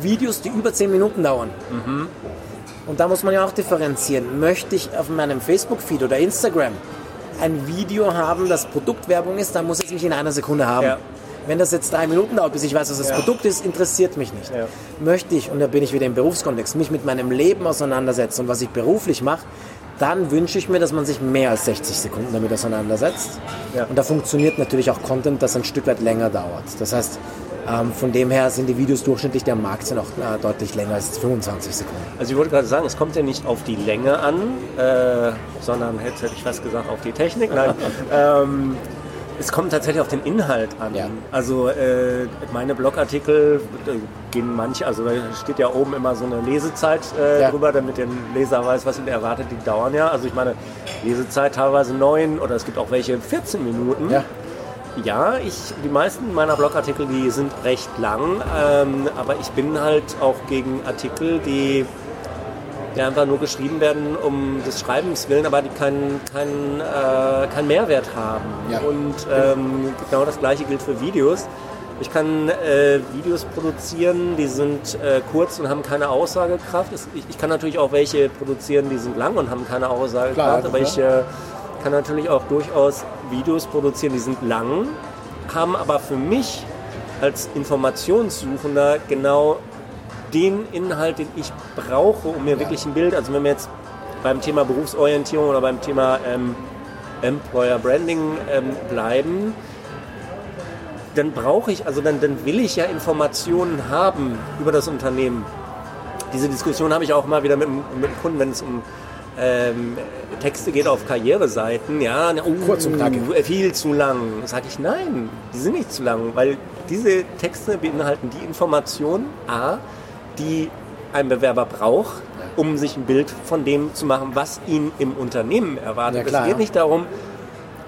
Videos, die über 10 Minuten dauern. Und da muss man ja auch differenzieren. Möchte ich auf meinem Facebook-Feed oder Instagram ein Video haben, das Produktwerbung ist, dann muss ich es mich in einer Sekunde haben. Ja. Wenn das jetzt drei Minuten dauert, bis ich weiß, was das Ja. Produkt ist, interessiert mich nicht. Ja. Möchte ich, und da bin ich wieder im Berufskontext, mich mit meinem Leben auseinandersetzen und was ich beruflich mache, dann wünsche ich mir, dass man sich mehr als 60 Sekunden damit auseinandersetzt. Ja. Und da funktioniert natürlich auch Content, das ein Stück weit länger dauert. Das heißt, ähm, von dem her sind die Videos durchschnittlich, am Markt sind, auch äh, deutlich länger als 25 Sekunden. Also ich wollte gerade sagen, es kommt ja nicht auf die Länge an, äh, sondern hätte, hätte ich fast gesagt, auf die Technik. Nein. ähm, Es kommt tatsächlich auf den Inhalt an. Ja. Also äh, meine Blogartikel äh, gehen manche, also da steht ja oben immer so eine Lesezeit äh, Ja. drüber, damit der Leser weiß, was ihn erwartet. Die dauern ja. Also ich meine, Lesezeit teilweise neun oder es gibt auch welche 14 Minuten. Ja. Ja, ich, die meisten meiner Blogartikel, die sind recht lang, ähm, aber ich bin halt auch gegen Artikel, die, die einfach nur geschrieben werden um des Schreibens willen, aber die keinen keinen äh, keinen Mehrwert haben. Ja. Und ähm, genau das gleiche gilt für Videos. Ich kann äh, Videos produzieren, die sind äh, kurz und haben keine Aussagekraft. Ich, ich kann natürlich auch welche produzieren, die sind lang und haben keine Aussagekraft, Klar, aber ich äh, kann natürlich auch durchaus Videos produzieren, die sind lang, haben aber für mich als Informationssuchender genau den Inhalt, den ich brauche, um mir wirklich ein Bild, also wenn wir jetzt beim Thema Berufsorientierung oder beim Thema ähm, Employer Branding ähm, bleiben, dann brauche ich, also dann, dann will ich ja Informationen haben über das Unternehmen. Diese Diskussion habe ich auch mal wieder mit, mit dem Kunden, wenn es um ähm, Texte geht auf Karriereseiten, ja, na, oh, Kurz und knackig. viel zu lang. Sage ich, nein, die sind nicht zu lang, weil diese Texte beinhalten die Informationen, A, die ein Bewerber braucht, um sich ein Bild von dem zu machen, was ihn im Unternehmen erwartet. Ja, klar, es geht ja. nicht darum,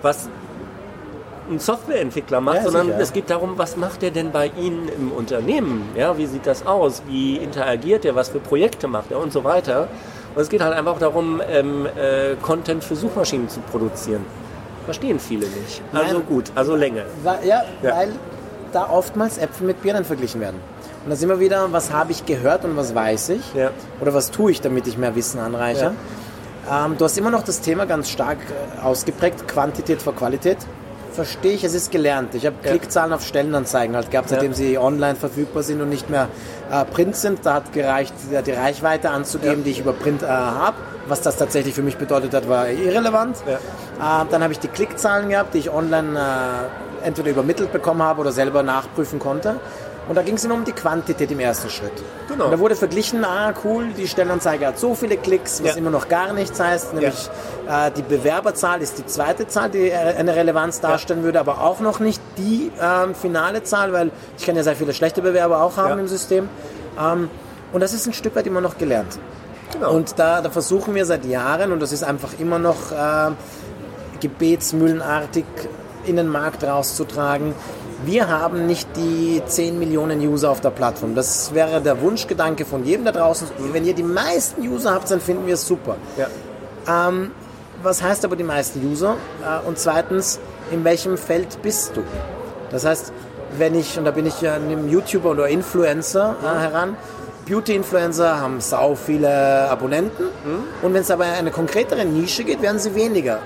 was ein Softwareentwickler macht, Ja, sondern sicher. es geht darum, was macht er denn bei Ihnen im Unternehmen? Ja, wie sieht das aus? Wie interagiert er? Was für Projekte macht er und so weiter? Und es geht halt einfach darum, ähm, äh, Content für Suchmaschinen zu produzieren. Verstehen viele nicht. Also Nein. gut, also Länge. Weil, ja, Ja. weil da oftmals Äpfel mit Birnen verglichen werden. Und da sind wir wieder, was habe ich gehört und was weiß ich? Ja. Oder was tue ich, damit ich mehr Wissen anreiche? Ähm, du hast immer noch das Thema ganz stark äh, ausgeprägt, Quantität vor Qualität. Verstehe ich, es ist gelernt. Ich habe Ja. Klickzahlen auf Stellenanzeigen halt gehabt, seitdem Ja. sie online verfügbar sind und nicht mehr äh, Print sind. Da hat gereicht, die, die Reichweite anzugeben, Ja. die ich über Print äh, habe. Was das tatsächlich für mich bedeutet hat, war irrelevant. Äh, dann habe ich die Klickzahlen gehabt, die ich online äh, entweder übermittelt bekommen habe oder selber nachprüfen konnte. Und da ging es immer um die Quantität im ersten Schritt. Genau. Und da wurde verglichen, ah cool, die Stellenanzeige hat so viele Klicks, was Ja. immer noch gar nichts heißt. Nämlich äh, die Bewerberzahl ist die zweite Zahl, die äh, eine Relevanz darstellen würde, aber auch noch nicht die ähm, finale Zahl, weil ich kann ja sehr viele schlechte Bewerber auch haben Ja. im System. Ähm, und das ist ein Stück weit immer noch gelernt. Genau. Und da, da versuchen wir seit Jahren, und das ist einfach immer noch äh, gebetsmühlenartig in den Markt rauszutragen, wir haben nicht die 10 Millionen User auf der Plattform. Das wäre der Wunschgedanke von jedem da draußen. Wenn ihr die meisten User habt, dann finden wir es super. ja. Ähm, was heißt aber die meisten User? Äh, und zweitens, in welchem Feld bist du? Das heißt, wenn ich, und da bin ich ja einem YouTuber oder Influencer äh, heran, Beauty-Influencer haben sau viele Abonnenten und wenn es aber in eine konkretere Nische geht, werden sie weniger.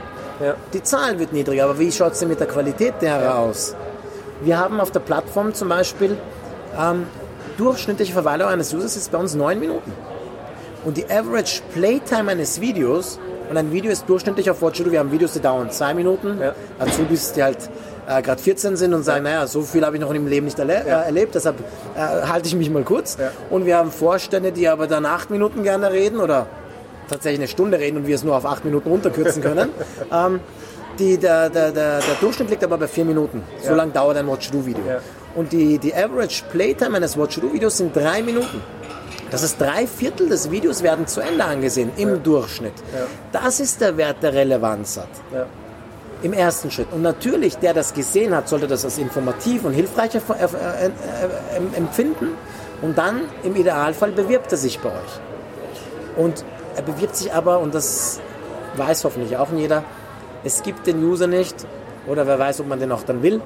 Ja. Die Zahl wird niedriger, aber wie schaut es denn mit der Qualität derer aus? Wir haben auf der Plattform zum Beispiel ähm, durchschnittliche Verweildauer eines Users ist bei uns 9 Minuten. Und die Average Playtime eines Videos, und ein Video ist durchschnittlich auf Watch wir haben Videos, die dauern 2 Minuten, Ja. Azubis, die halt äh, gerade 14 sind und sagen, naja, so viel habe ich noch im Leben nicht erle Ja. äh, erlebt, deshalb äh, halte ich mich mal kurz. Ja. Und wir haben Vorstände, die aber dann 8 Minuten gerne reden oder tatsächlich eine Stunde reden und wir es nur auf 8 Minuten runterkürzen können. ähm, die, der, der, der, der Durchschnitt liegt aber bei 4 Minuten. So Ja. lang dauert ein Watch-Do-Video. Ja. Und die, die Average Playtime eines Watch-Do-Videos sind 3 Minuten. Das heißt, drei Viertel des Videos werden zu Ende angesehen, im Durchschnitt. Das ist der Wert, der Relevanz hat. Ja. Im ersten Schritt. Und natürlich, der das gesehen hat, sollte das als informativ und hilfreich äh, äh, em- empfinden. Und dann, im Idealfall, bewirbt er sich bei euch. Und er bewirbt sich aber, und das weiß hoffentlich auch jeder, es gibt den User nicht, oder wer weiß, ob man den auch dann will,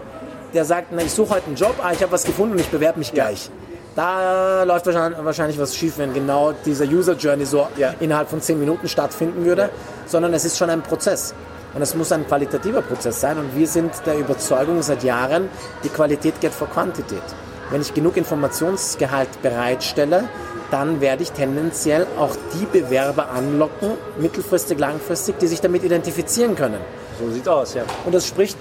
der sagt, na, ich suche heute einen Job, ah, ich habe was gefunden und ich bewerbe mich gleich. Da läuft wahrscheinlich, was schief, wenn genau dieser User Journey so Ja. innerhalb von 10 Minuten stattfinden würde, sondern es ist schon ein Prozess. Und es muss ein qualitativer Prozess sein. Und wir sind der Überzeugung seit Jahren, die Qualität geht vor Quantität. Wenn ich genug Informationsgehalt bereitstelle, dann werde ich tendenziell auch die Bewerber anlocken, mittelfristig, langfristig, die sich damit identifizieren können. So sieht's aus, ja. Und das spricht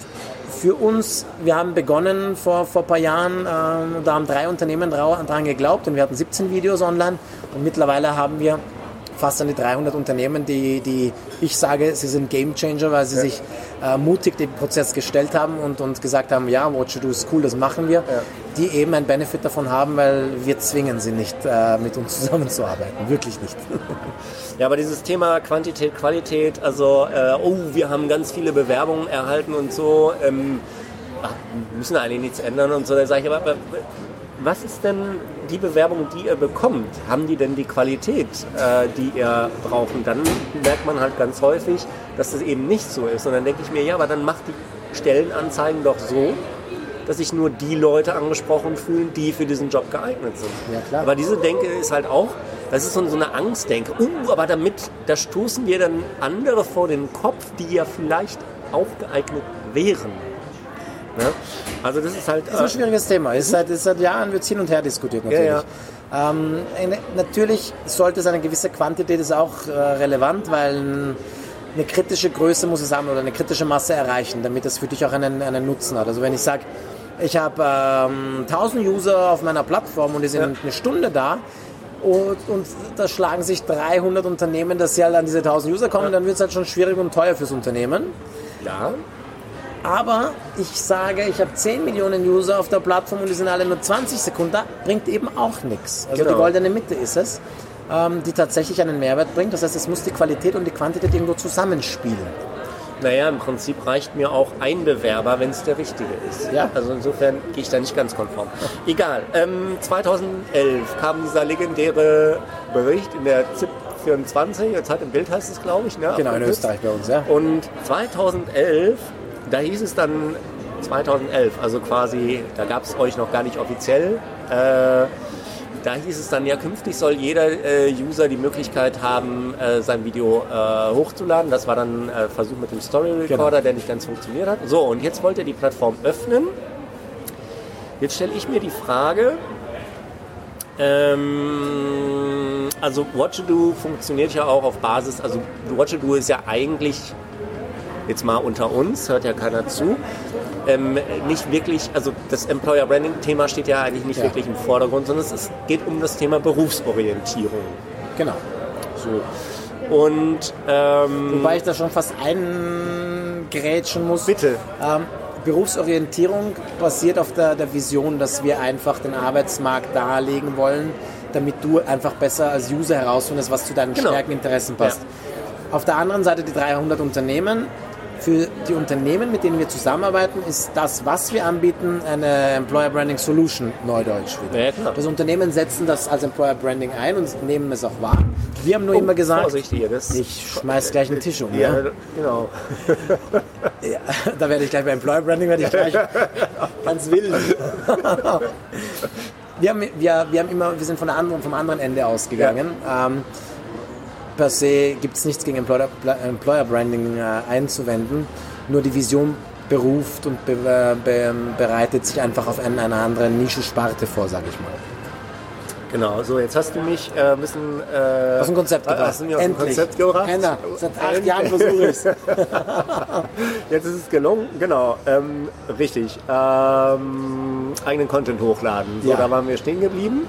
für uns, wir haben begonnen vor, vor ein paar Jahren, ähm, da haben drei Unternehmen dran geglaubt und wir hatten 17 Videos online und mittlerweile haben wir fast an die 300 Unternehmen, die, die ich sage, sie sind Game Changer, weil sie ja. sich äh, mutig dem Prozess gestellt haben und, und gesagt haben, ja, What You Do ist cool, das machen wir, ja. die eben einen Benefit davon haben, weil wir zwingen sie nicht, äh, mit uns zusammenzuarbeiten. Wirklich nicht. Ja, aber dieses Thema Quantität, Qualität, also, äh, oh, wir haben ganz viele Bewerbungen erhalten und so, ähm, ach, müssen eigentlich nichts ändern und so, da sage ich, aber was ist denn die Bewerbung, die ihr bekommt? Haben die denn die Qualität, äh, die ihr braucht? Und dann merkt man halt ganz häufig, dass das eben nicht so ist. Und dann denke ich mir, ja, aber dann macht die Stellenanzeigen doch so, dass sich nur die Leute angesprochen fühlen, die für diesen Job geeignet sind. Ja, klar. Aber diese Denke ist halt auch, das ist so eine Angstdenke. Uh, aber damit, da stoßen wir dann andere vor den Kopf, die ja vielleicht auch geeignet wären. Ne? Also das ist halt... Das ist ein äh, schwieriges Thema. Es ist seit, ist seit Jahren wird hin und her diskutiert natürlich. Ja, ja. Ähm, natürlich sollte es eine gewisse Quantität ist auch äh, relevant, weil eine kritische Größe muss es haben oder eine kritische Masse erreichen, damit es für dich auch einen, einen Nutzen hat. Also wenn ich sage, ich habe ähm, 1000 User auf meiner Plattform und die sind ja. eine Stunde da, und, und, da schlagen sich 300 Unternehmen, dass sie halt an diese 1000 User kommen, ja. dann wird es halt schon schwierig und teuer fürs Unternehmen. Ja. Aber ich sage, ich habe 10 Millionen User auf der Plattform und die sind alle nur 20 Sekunden da, bringt eben auch nichts. Also genau. die goldene Mitte ist es, ähm, die tatsächlich einen Mehrwert bringt. Das heißt, es muss die Qualität und die Quantität irgendwo zusammenspielen. Naja, im Prinzip reicht mir auch ein Bewerber, wenn es der richtige ist. Ja. Also insofern gehe ich da nicht ganz konform. Egal. Ähm, 2011 kam dieser legendäre Bericht in der ZIP 24, jetzt hat im Bild heißt es, glaube ich. Ne? Genau, in Österreich bei uns, ja. Und 2011 da hieß es dann 2011, also quasi, da gab es euch noch gar nicht offiziell. Äh, da hieß es dann ja, künftig soll jeder äh, User die Möglichkeit haben, äh, sein Video äh, hochzuladen. Das war dann äh, Versuch mit dem Story Recorder, genau. der nicht ganz funktioniert hat. So, und jetzt wollt ihr die Plattform öffnen. Jetzt stelle ich mir die Frage, ähm, also Watch Do funktioniert ja auch auf Basis, also Watch Do ist ja eigentlich jetzt mal unter uns, hört ja keiner zu, ähm, nicht wirklich, also das Employer Branding Thema steht ja eigentlich nicht ja. wirklich im Vordergrund, sondern es geht um das Thema Berufsorientierung. Genau. So. Und ähm, wobei ich da schon fast eingrätschen muss. Bitte. Ähm, Berufsorientierung basiert auf der, der Vision, dass wir einfach den Arbeitsmarkt darlegen wollen, damit du einfach besser als User herausfindest, was zu deinen genau. Stärken, Interessen passt. Ja. Auf der anderen Seite die 300 Unternehmen, für die Unternehmen, mit denen wir zusammenarbeiten, ist das, was wir anbieten, eine Employer Branding Solution, Neudeutsch wieder. Ja, das Unternehmen setzen das als Employer Branding ein und nehmen es auch wahr. Wir haben nur oh, immer gesagt, hier, ich schmeiß gleich einen Tisch um. Ja, ja? genau. ja, da werde ich gleich bei Employer Branding werde ich gleich ganz wild. wir, haben, wir, wir, haben immer, wir sind von der anderen, vom anderen Ende ausgegangen. Ja. Ähm, per se gibt es nichts gegen Employer, Employer Branding äh, einzuwenden, nur die Vision beruft und be, äh, be, bereitet sich einfach auf eine, eine andere Nischensparte vor, sage ich mal. Genau, so jetzt hast du mich äh, ein bisschen äh, aus dem Konzept gebracht. Hast du mich aus dem Konzept gebracht? Henna, seit acht Jahren versuche ich jetzt ist es gelungen, genau, ähm, richtig. Ähm, eigenen Content hochladen. So, ja. da waren wir stehen geblieben.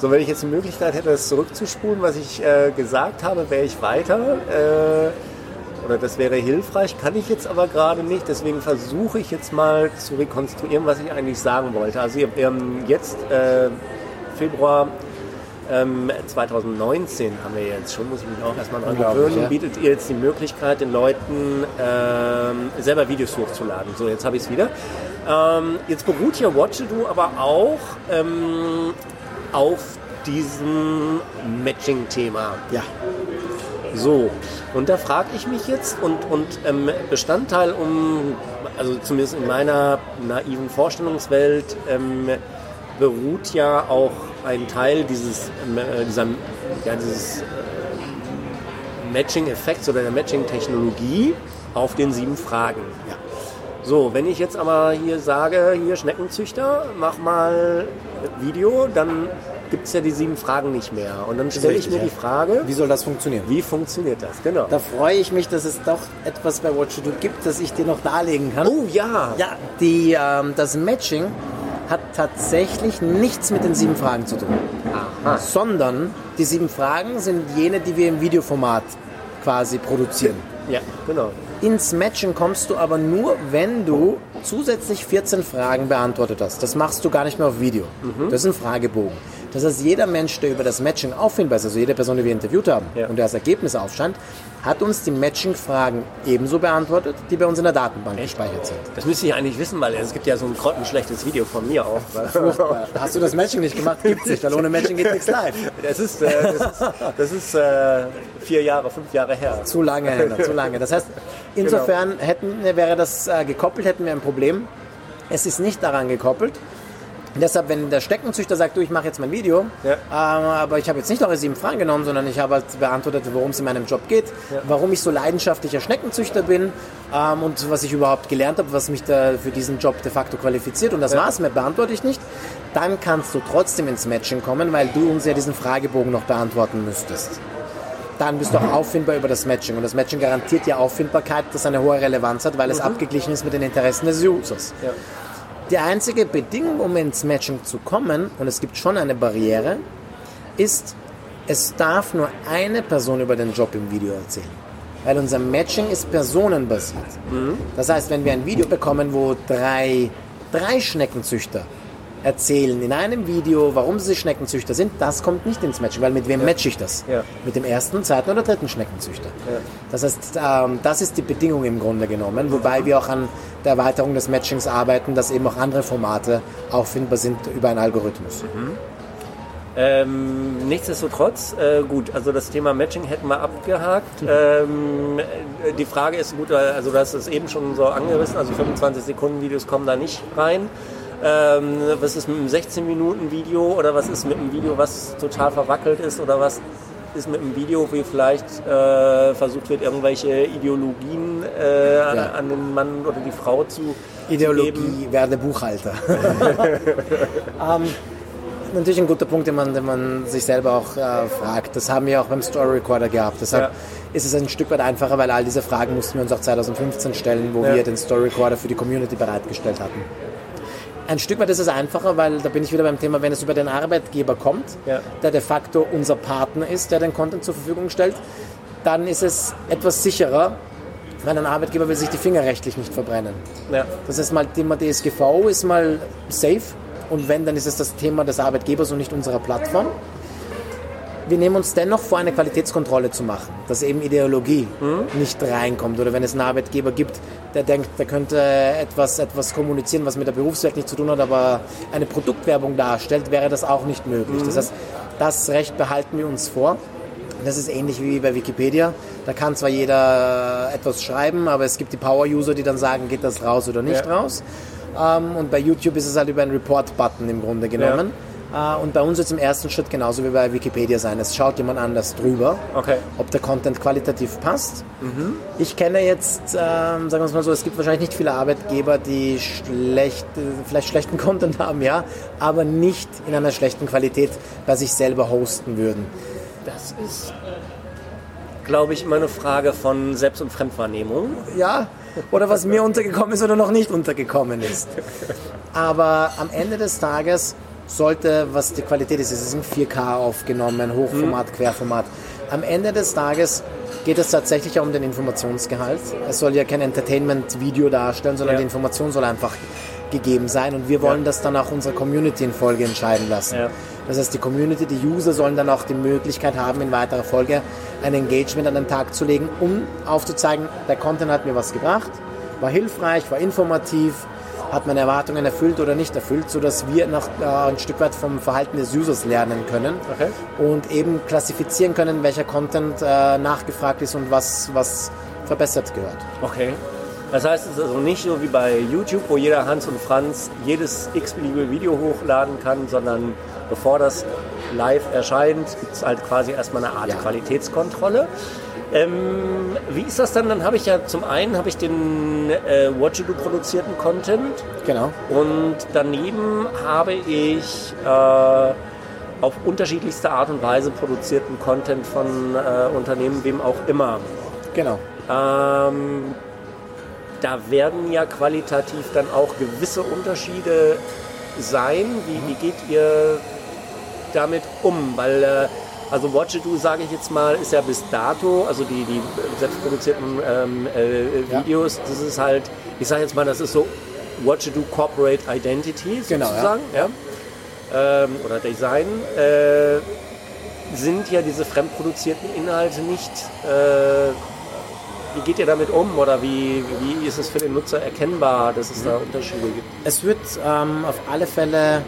So, wenn ich jetzt die Möglichkeit hätte, das zurückzuspulen, was ich äh, gesagt habe, wäre ich weiter. Äh, oder das wäre hilfreich, kann ich jetzt aber gerade nicht. Deswegen versuche ich jetzt mal zu rekonstruieren, was ich eigentlich sagen wollte. Also wir haben jetzt äh, Februar ähm, 2019 haben wir jetzt schon, muss ich mich auch erstmal dran gewöhnen, ja. bietet ihr jetzt die Möglichkeit, den Leuten ähm, selber Videos hochzuladen. So, jetzt habe ich es wieder. Ähm, jetzt beruht ja Watch Do aber auch ähm, auf diesem Matching-Thema. Ja. So, und da frage ich mich jetzt, und, und ähm, Bestandteil um, also zumindest in meiner naiven Vorstellungswelt, ähm, beruht ja auch ein Teil dieses, äh, dieser, ja, dieses äh, Matching-Effekts oder der Matching-Technologie auf den sieben Fragen. Ja. So, wenn ich jetzt aber hier sage, hier Schneckenzüchter, mach mal Video, dann gibt es ja die sieben Fragen nicht mehr. Und dann stelle ich mir ja. die Frage, wie soll das funktionieren? Wie funktioniert das? Genau. Da freue ich mich, dass es doch etwas bei Watch Do gibt, das ich dir noch darlegen kann. Oh ja! Ja, die, ähm, das Matching hat tatsächlich nichts mit den sieben Fragen zu tun. Aha. Sondern die sieben Fragen sind jene, die wir im Videoformat quasi produzieren. Ja, genau. Ins Matchen kommst du aber nur, wenn du zusätzlich 14 Fragen beantwortet hast. Das machst du gar nicht mehr auf Video. Das ist ein Fragebogen. Das heißt, jeder Mensch, der über das Matching auffindbar ist, also jede Person, die wir interviewt haben Ja. und der das Ergebnis aufstand, hat uns die Matching-Fragen ebenso beantwortet, die bei uns in der Datenbank gespeichert sind. Das müsste ich eigentlich wissen, weil es gibt ja so ein grottenschlechtes Video von mir auch. Hast du das Matching nicht gemacht? Gibt's nicht, weil ohne Matching geht nichts live. Das ist, äh, das ist, das ist äh, vier Jahre, fünf Jahre her. Zu lange, Henna, zu lange. Das heißt, insofern hätten, wäre das äh, gekoppelt, hätten wir ein Problem. Es ist nicht daran gekoppelt. Deshalb, wenn der Steckenzüchter sagt, du, ich mache jetzt mein Video, Ja. ähm, aber ich habe jetzt nicht eure sieben Fragen genommen, sondern ich habe halt beantwortet, worum es in meinem Job geht, warum ich so leidenschaftlicher Schneckenzüchter bin ähm, und was ich überhaupt gelernt habe, was mich da für diesen Job de facto qualifiziert und das war's, mehr beantworte ich nicht, dann kannst du trotzdem ins Matching kommen, weil du uns ja diesen Fragebogen noch beantworten müsstest dann bist du auch auffindbar über das Matching. Und das Matching garantiert ja Auffindbarkeit, das eine hohe Relevanz hat, weil es abgeglichen ist mit den Interessen des Users. Ja. Die einzige Bedingung, um ins Matching zu kommen, und es gibt schon eine Barriere, ist, es darf nur eine Person über den Job im Video erzählen. Weil unser Matching ist personenbasiert. Das heißt, wenn wir ein Video bekommen, wo drei, drei Schneckenzüchter erzählen in einem Video, warum sie Schneckenzüchter sind, das kommt nicht ins Matching, weil mit wem matche ich das? Ja. Mit dem ersten, zweiten oder dritten Schneckenzüchter. Das heißt, ähm, das ist die Bedingung im Grunde genommen, wobei wir auch an der Erweiterung des Matchings arbeiten, dass eben auch andere Formate auffindbar sind über einen Algorithmus. Ähm, nichtsdestotrotz, äh, gut, also das Thema Matching hätten wir abgehakt. Ähm, äh, die Frage ist gut, also du hast es eben schon so angerissen, also 25 Sekunden Videos kommen da nicht rein. Ähm, was ist mit einem 16 Minuten Video oder was ist mit einem Video, was total verwackelt ist oder was ist mit einem Video, wie vielleicht äh, versucht wird, irgendwelche Ideologien äh, an, Ja. an den Mann oder die Frau zu zu geben? Ideologie, werde Buchhalter. ähm, natürlich ein guter Punkt, den man, den man sich selber auch äh, fragt. Das haben wir auch beim Story Recorder gehabt. Deshalb Ja. ist es ein Stück weit einfacher, weil all diese Fragen mussten wir uns auch 2015 stellen, wo Ja. wir den Story Recorder für die Community bereitgestellt hatten. Ein Stück weit ist es einfacher, weil da bin ich wieder beim Thema, wenn es über den Arbeitgeber kommt, Ja. der de facto unser Partner ist, der den Content zur Verfügung stellt, dann ist es etwas sicherer, weil ein Arbeitgeber will sich die Finger rechtlich nicht verbrennen. Ja. Das heißt mal, Thema DSGVO ist mal safe und wenn, dann ist es das Thema des Arbeitgebers und nicht unserer Plattform. Wir nehmen uns dennoch vor, eine Qualitätskontrolle zu machen, dass eben Ideologie nicht reinkommt. Oder wenn es einen Arbeitgeber gibt, der denkt, der könnte etwas, etwas kommunizieren, was mit der Berufswelt nichts zu tun hat, aber eine Produktwerbung darstellt, wäre das auch nicht möglich. Das heißt, das Recht behalten wir uns vor. Das ist ähnlich wie bei Wikipedia. Da kann zwar jeder etwas schreiben, aber es gibt die Power-User, die dann sagen, geht das raus oder nicht Ja. raus. Ähm, und bei YouTube ist es halt über einen Report-Button im Grunde genommen. Äh, und bei uns wird es im ersten Schritt genauso wie bei Wikipedia sein. Es schaut jemand anders drüber, Okay. ob der Content qualitativ passt. Ich kenne jetzt, ähm, sagen wir es mal so, es gibt wahrscheinlich nicht viele Arbeitgeber, die schlecht, äh, vielleicht schlechten Content haben, ja, aber nicht in einer schlechten Qualität bei sich selber hosten würden. Das ist, glaube ich, immer eine Frage von Selbst- und Fremdwahrnehmung. ja, oder was mir untergekommen ist oder noch nicht untergekommen ist. Aber am Ende des Tages sollte, was die Qualität ist, es ist in 4K aufgenommen, Hochformat, Querformat. Am Ende des Tages geht es tatsächlich auch um den Informationsgehalt. Es soll ja kein Entertainment-Video darstellen, sondern Ja. die Information soll einfach gegeben sein und wir wollen das dann auch unserer Community in Folge entscheiden lassen. Ja. Das heißt, die Community, die User sollen dann auch die Möglichkeit haben, in weiterer Folge ein Engagement an den Tag zu legen, um aufzuzeigen, der Content hat mir was gebracht, war hilfreich, war informativ, hat meine Erwartungen erfüllt oder nicht erfüllt, sodass wir noch äh, ein Stück weit vom Verhalten des Users lernen können Okay. und eben klassifizieren können, welcher Content äh, nachgefragt ist und was, was verbessert gehört. Okay. Das heißt, es ist also nicht so wie bei YouTube, wo jeder Hans und Franz jedes x-beliebige Video hochladen kann, sondern bevor das live erscheint, gibt es halt quasi erstmal eine Art Ja. Qualitätskontrolle. Ähm, wie ist das dann? Dann habe ich ja zum einen habe ich den äh, Watchado produzierten Content Genau. und daneben habe ich äh, auf unterschiedlichste Art und Weise produzierten Content von äh, Unternehmen, wem auch immer. Genau. Ähm, da werden ja qualitativ dann auch gewisse Unterschiede sein? Wie, wie geht ihr damit um? Weil äh, also Watch It Do, sage ich jetzt mal, ist ja bis dato, also die, die selbstproduzierten ähm, äh, Videos, das ist halt, ich sage jetzt mal, das ist so Watch It Do Corporate Identity Genau, ja. sozusagen, ja. Ähm, oder Design, äh, sind ja diese fremdproduzierten Inhalte nicht, äh, wie geht ihr damit um oder wie, wie ist es für den Nutzer erkennbar, dass es da Unterschiede gibt? Es wird ähm, auf alle Fälle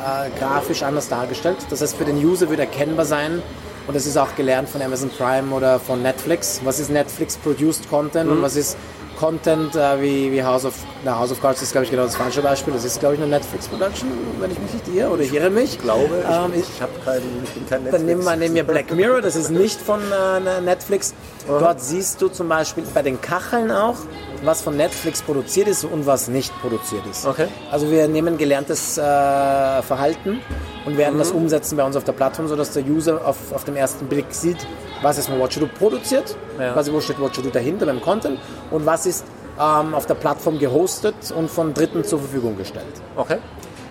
äh, grafisch anders dargestellt. Das heißt, für den User wird erkennbar sein, und das ist auch gelernt von Amazon Prime oder von Netflix, was ist Netflix-produced Content und was ist Content äh, wie, wie House of na, House of Cards ist, glaube ich, genau das falsche Beispiel. Das ist, glaube ich, eine Netflix-Production, wenn ich mich nicht irre oder ich irre mich. Ich glaube, Ähm, ich, ich, kein, ich bin kein Dann nehmen wir, Netflix- nehmen wir Black Mirror, das ist nicht von äh, Netflix. Dort siehst du zum Beispiel bei den Kacheln auch, was von Netflix produziert ist und was nicht produziert ist. Okay. Also wir nehmen gelerntes äh, Verhalten und werden das umsetzen bei uns auf der Plattform, sodass der User auf, auf dem ersten Blick sieht, was ist von Watchado produziert, Ja. quasi wo steht Watchado dahinter beim Content und was ist ähm, auf der Plattform gehostet und von Dritten zur Verfügung gestellt. Okay.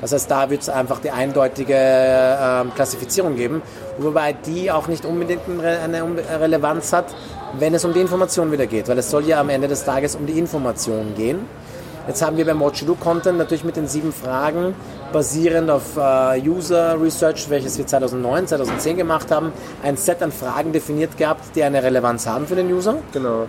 Das heißt, da wird es einfach die eindeutige ähm, Klassifizierung geben, wobei die auch nicht unbedingt eine Re- eine Relevanz hat, wenn es um die Information wieder geht, weil es soll ja am Ende des Tages um die Information gehen. Jetzt haben wir beim What Do Content natürlich mit den sieben Fragen basierend auf äh, User Research, welches wir 2009, 2010 gemacht haben, ein Set an Fragen definiert gehabt, die eine Relevanz haben für den User. Genau.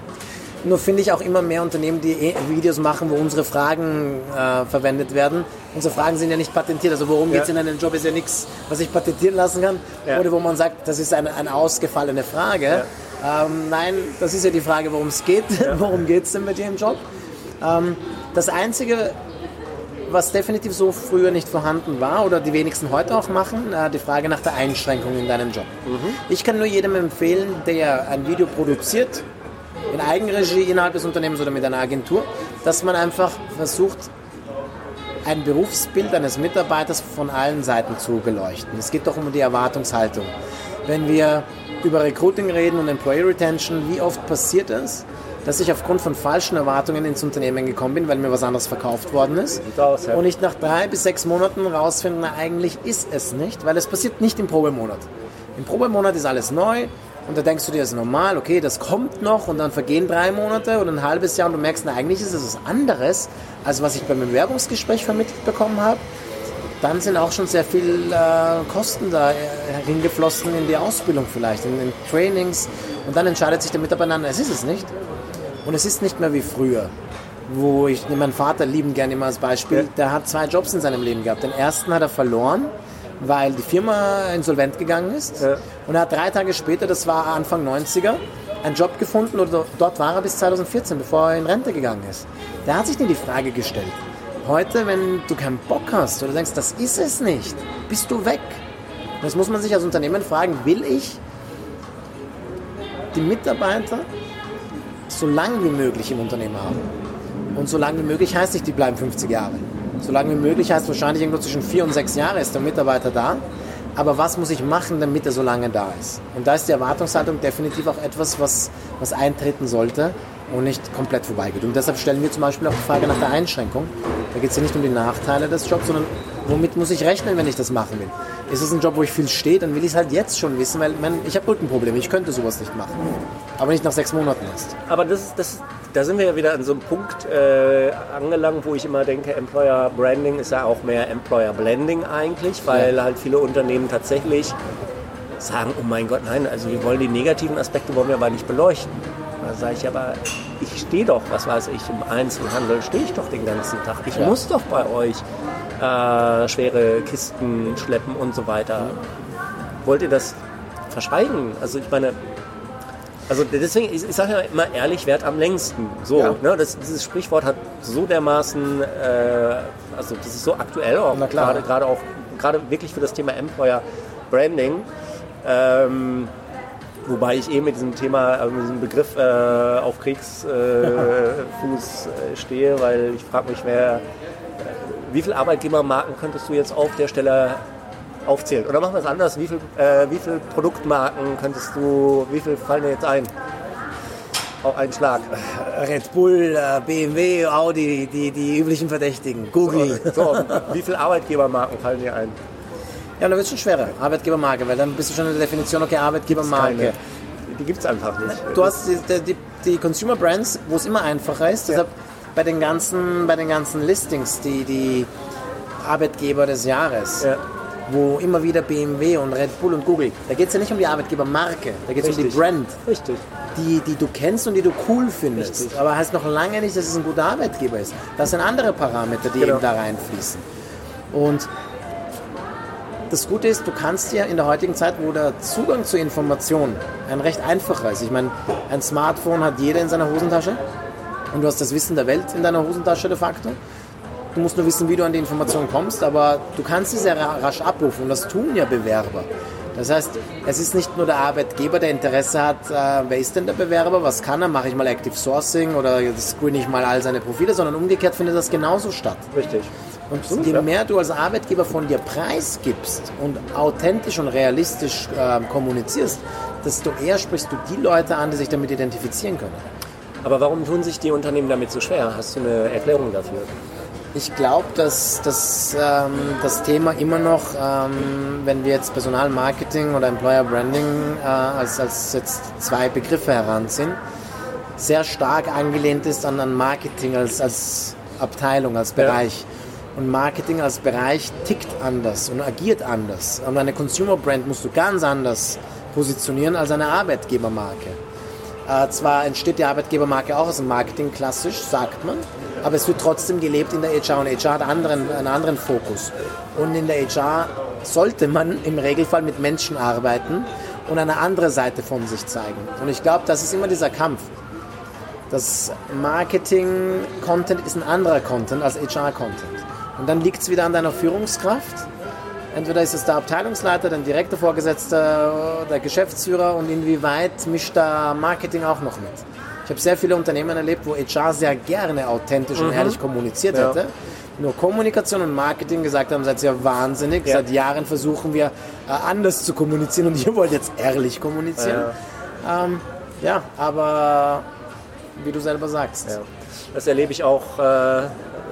Nur finde ich auch immer mehr Unternehmen, die eh Videos machen, wo unsere Fragen äh, verwendet werden. Unsere Fragen sind ja nicht patentiert. Also worum Ja. geht's in einem Job ist ja nichts, was ich patentieren lassen kann. Ja. Oder wo man sagt, das ist eine, eine ausgefallene Frage. Ähm, nein, das ist ja die Frage, worum es geht. worum geht's denn bei dir im Job? Ähm, das Einzige, was definitiv so früher nicht vorhanden war oder die wenigsten heute auch machen, äh, die Frage nach der Einschränkung in deinem Job. Ich kann nur jedem empfehlen, der ein Video produziert, in Eigenregie innerhalb des Unternehmens oder mit einer Agentur, dass man einfach versucht, ein Berufsbild eines Mitarbeiters von allen Seiten zu beleuchten. Es geht doch um die Erwartungshaltung. Wenn wir über Recruiting reden und Employee Retention, wie oft passiert es, dass ich aufgrund von falschen Erwartungen ins Unternehmen gekommen bin, weil mir was anderes verkauft worden ist und ich nach drei bis sechs Monaten rausfinde, na, eigentlich ist es nicht, weil es passiert nicht im Probemonat. Im Probemonat ist alles neu und da denkst du dir, das ist normal, okay, das kommt noch und dann vergehen drei Monate oder ein halbes Jahr und du merkst, na, eigentlich ist es was anderes, als was ich beim Bewerbungsgespräch vermittelt bekommen habe. Dann sind auch schon sehr viel äh, Kosten da äh, hingeflossen in die Ausbildung vielleicht, in den Trainings und dann entscheidet sich der Mitarbeiter, es ist es nicht. Und es ist nicht mehr wie früher, wo ich nehme meinen Vater lieben gerne immer als Beispiel. Der hat zwei Jobs in seinem Leben gehabt. Den ersten hat er verloren, weil die Firma insolvent gegangen ist. Ja. Und er hat drei Tage später, das war Anfang 90er, einen Job gefunden oder dort war er bis 2014, bevor er in Rente gegangen ist. Der hat sich nie die Frage gestellt. Heute, wenn du keinen Bock hast oder denkst, das ist es nicht, bist du weg. Das muss man sich als Unternehmen fragen, will ich die Mitarbeiter so lang wie möglich im Unternehmen haben. Und so lange wie möglich heißt nicht, die bleiben 50 Jahre. So lange wie möglich heißt wahrscheinlich irgendwo zwischen vier und sechs Jahre ist der Mitarbeiter da. Aber was muss ich machen, damit er so lange da ist? Und da ist die Erwartungshaltung definitiv auch etwas, was, was eintreten sollte und nicht komplett vorbeigeht. Und deshalb stellen wir zum Beispiel auch die Frage nach der Einschränkung. Da geht es ja nicht um die Nachteile des Jobs, sondern womit muss ich rechnen, wenn ich das machen will? Ist es ein Job, wo ich viel stehe, dann will ich es halt jetzt schon wissen, weil man, ich habe Rückenprobleme, ich könnte sowas nicht machen. Aber nicht nach sechs Monaten erst. Aber das, das, da sind wir ja wieder an so einem Punkt äh, angelangt, wo ich immer denke, Employer Branding ist ja auch mehr Employer Blending eigentlich, weil halt viele Unternehmen tatsächlich sagen, oh mein Gott, nein, also wir wollen die negativen Aspekte wollen wir aber nicht beleuchten. Da sage ich aber, ich stehe doch, was weiß ich, im Einzelhandel stehe ich doch den ganzen Tag. Ich Ja. muss doch bei euch äh, schwere Kisten schleppen und so weiter. Wollt ihr das verschweigen? Also ich meine, also deswegen, ich, ich sage ja immer, ehrlich wert am längsten. So, Ja. ne, das, dieses Sprichwort hat so dermaßen, äh, also das ist so aktuell auch, gerade gerade auch, gerade wirklich für das Thema Employer Branding. Ähm, wobei ich eh mit diesem Thema, also mit diesem Begriff äh, auf Kriegsfuß äh, äh, stehe, weil ich frage mich, wer, äh, wie viele Arbeitgebermarken könntest du jetzt auf der Stelle aufzählen? Oder machen wir es anders, wie viele äh, wie viel Produktmarken könntest du, wie viel fallen dir jetzt ein? auf einen Schlag? Red Bull, äh, BMW, Audi, die, die üblichen Verdächtigen, Google. So, so, wie viele Arbeitgebermarken fallen dir ein? Ja, da wird es schon schwerer. Arbeitgebermarke, weil dann bist du schon in der Definition, okay, Arbeitgebermarke. Die gibt es einfach nicht. Du hast die, die, die Consumer Brands, wo es immer einfacher ist. Deshalb bei den ganzen, bei den ganzen Listings, die, die Arbeitgeber des Jahres, Ja. wo immer wieder BMW und Red Bull und Google, da geht es ja nicht um die Arbeitgebermarke, da geht es um die. Brand, Richtig. die, die du kennst und die du cool findest. Richtig. Aber heißt noch lange nicht, dass es ein guter Arbeitgeber ist. Das sind andere Parameter, die Genau. eben da reinfließen. Und das Gute ist, du kannst ja in der heutigen Zeit, wo der Zugang zu Informationen ein recht einfacher ist. Ich meine, ein Smartphone hat jeder in seiner Hosentasche und du hast das Wissen der Welt in deiner Hosentasche de facto. Du musst nur wissen, wie du an die Information kommst, aber du kannst sie sehr ra- rasch abrufen und das tun ja Bewerber. Das heißt, es ist nicht nur der Arbeitgeber, der Interesse hat, äh, wer ist denn der Bewerber, was kann er, mache ich mal Active Sourcing oder screen ich mal all seine Profile, sondern umgekehrt findet das genauso statt. Richtig. Und je mehr du als Arbeitgeber von dir preisgibst und authentisch und realistisch ähm, kommunizierst, desto eher sprichst du die Leute an, die sich damit identifizieren können. Aber warum tun sich die Unternehmen damit so schwer? Hast du eine Erklärung dafür? Ich glaube, dass, dass ähm, das Thema immer noch, ähm, wenn wir jetzt Personalmarketing oder Employer Branding äh, als, als jetzt zwei Begriffe heranziehen, sehr stark angelehnt ist an, an Marketing als, als Abteilung, als Bereich. Und Marketing als Bereich tickt anders und agiert anders. Und eine Consumer Brand musst du ganz anders positionieren als eine Arbeitgebermarke. Äh, zwar entsteht die Arbeitgebermarke auch aus dem Marketing klassisch, sagt man, aber es wird trotzdem gelebt in der HR und HR hat anderen, einen anderen Fokus. Und in der HR sollte man im Regelfall mit Menschen arbeiten und eine andere Seite von sich zeigen. Und ich glaube, das ist immer dieser Kampf. Das Marketing-Content ist ein anderer Content als HR-Content. Und dann liegt es wieder an deiner Führungskraft. Entweder ist es der Abteilungsleiter, der direkte Vorgesetzte, der Geschäftsführer und inwieweit mischt da Marketing auch noch mit. Ich habe sehr viele Unternehmen erlebt, wo HR sehr gerne authentisch und ehrlich kommuniziert Ja. hätte. Nur Kommunikation und Marketing gesagt haben, seid ihr wahnsinnig. Ja. Seit Jahren versuchen wir äh, anders zu kommunizieren und ihr wollt jetzt ehrlich kommunizieren. Ähm, ja, aber wie du selber sagst. Ja. Das erlebe ich auch äh,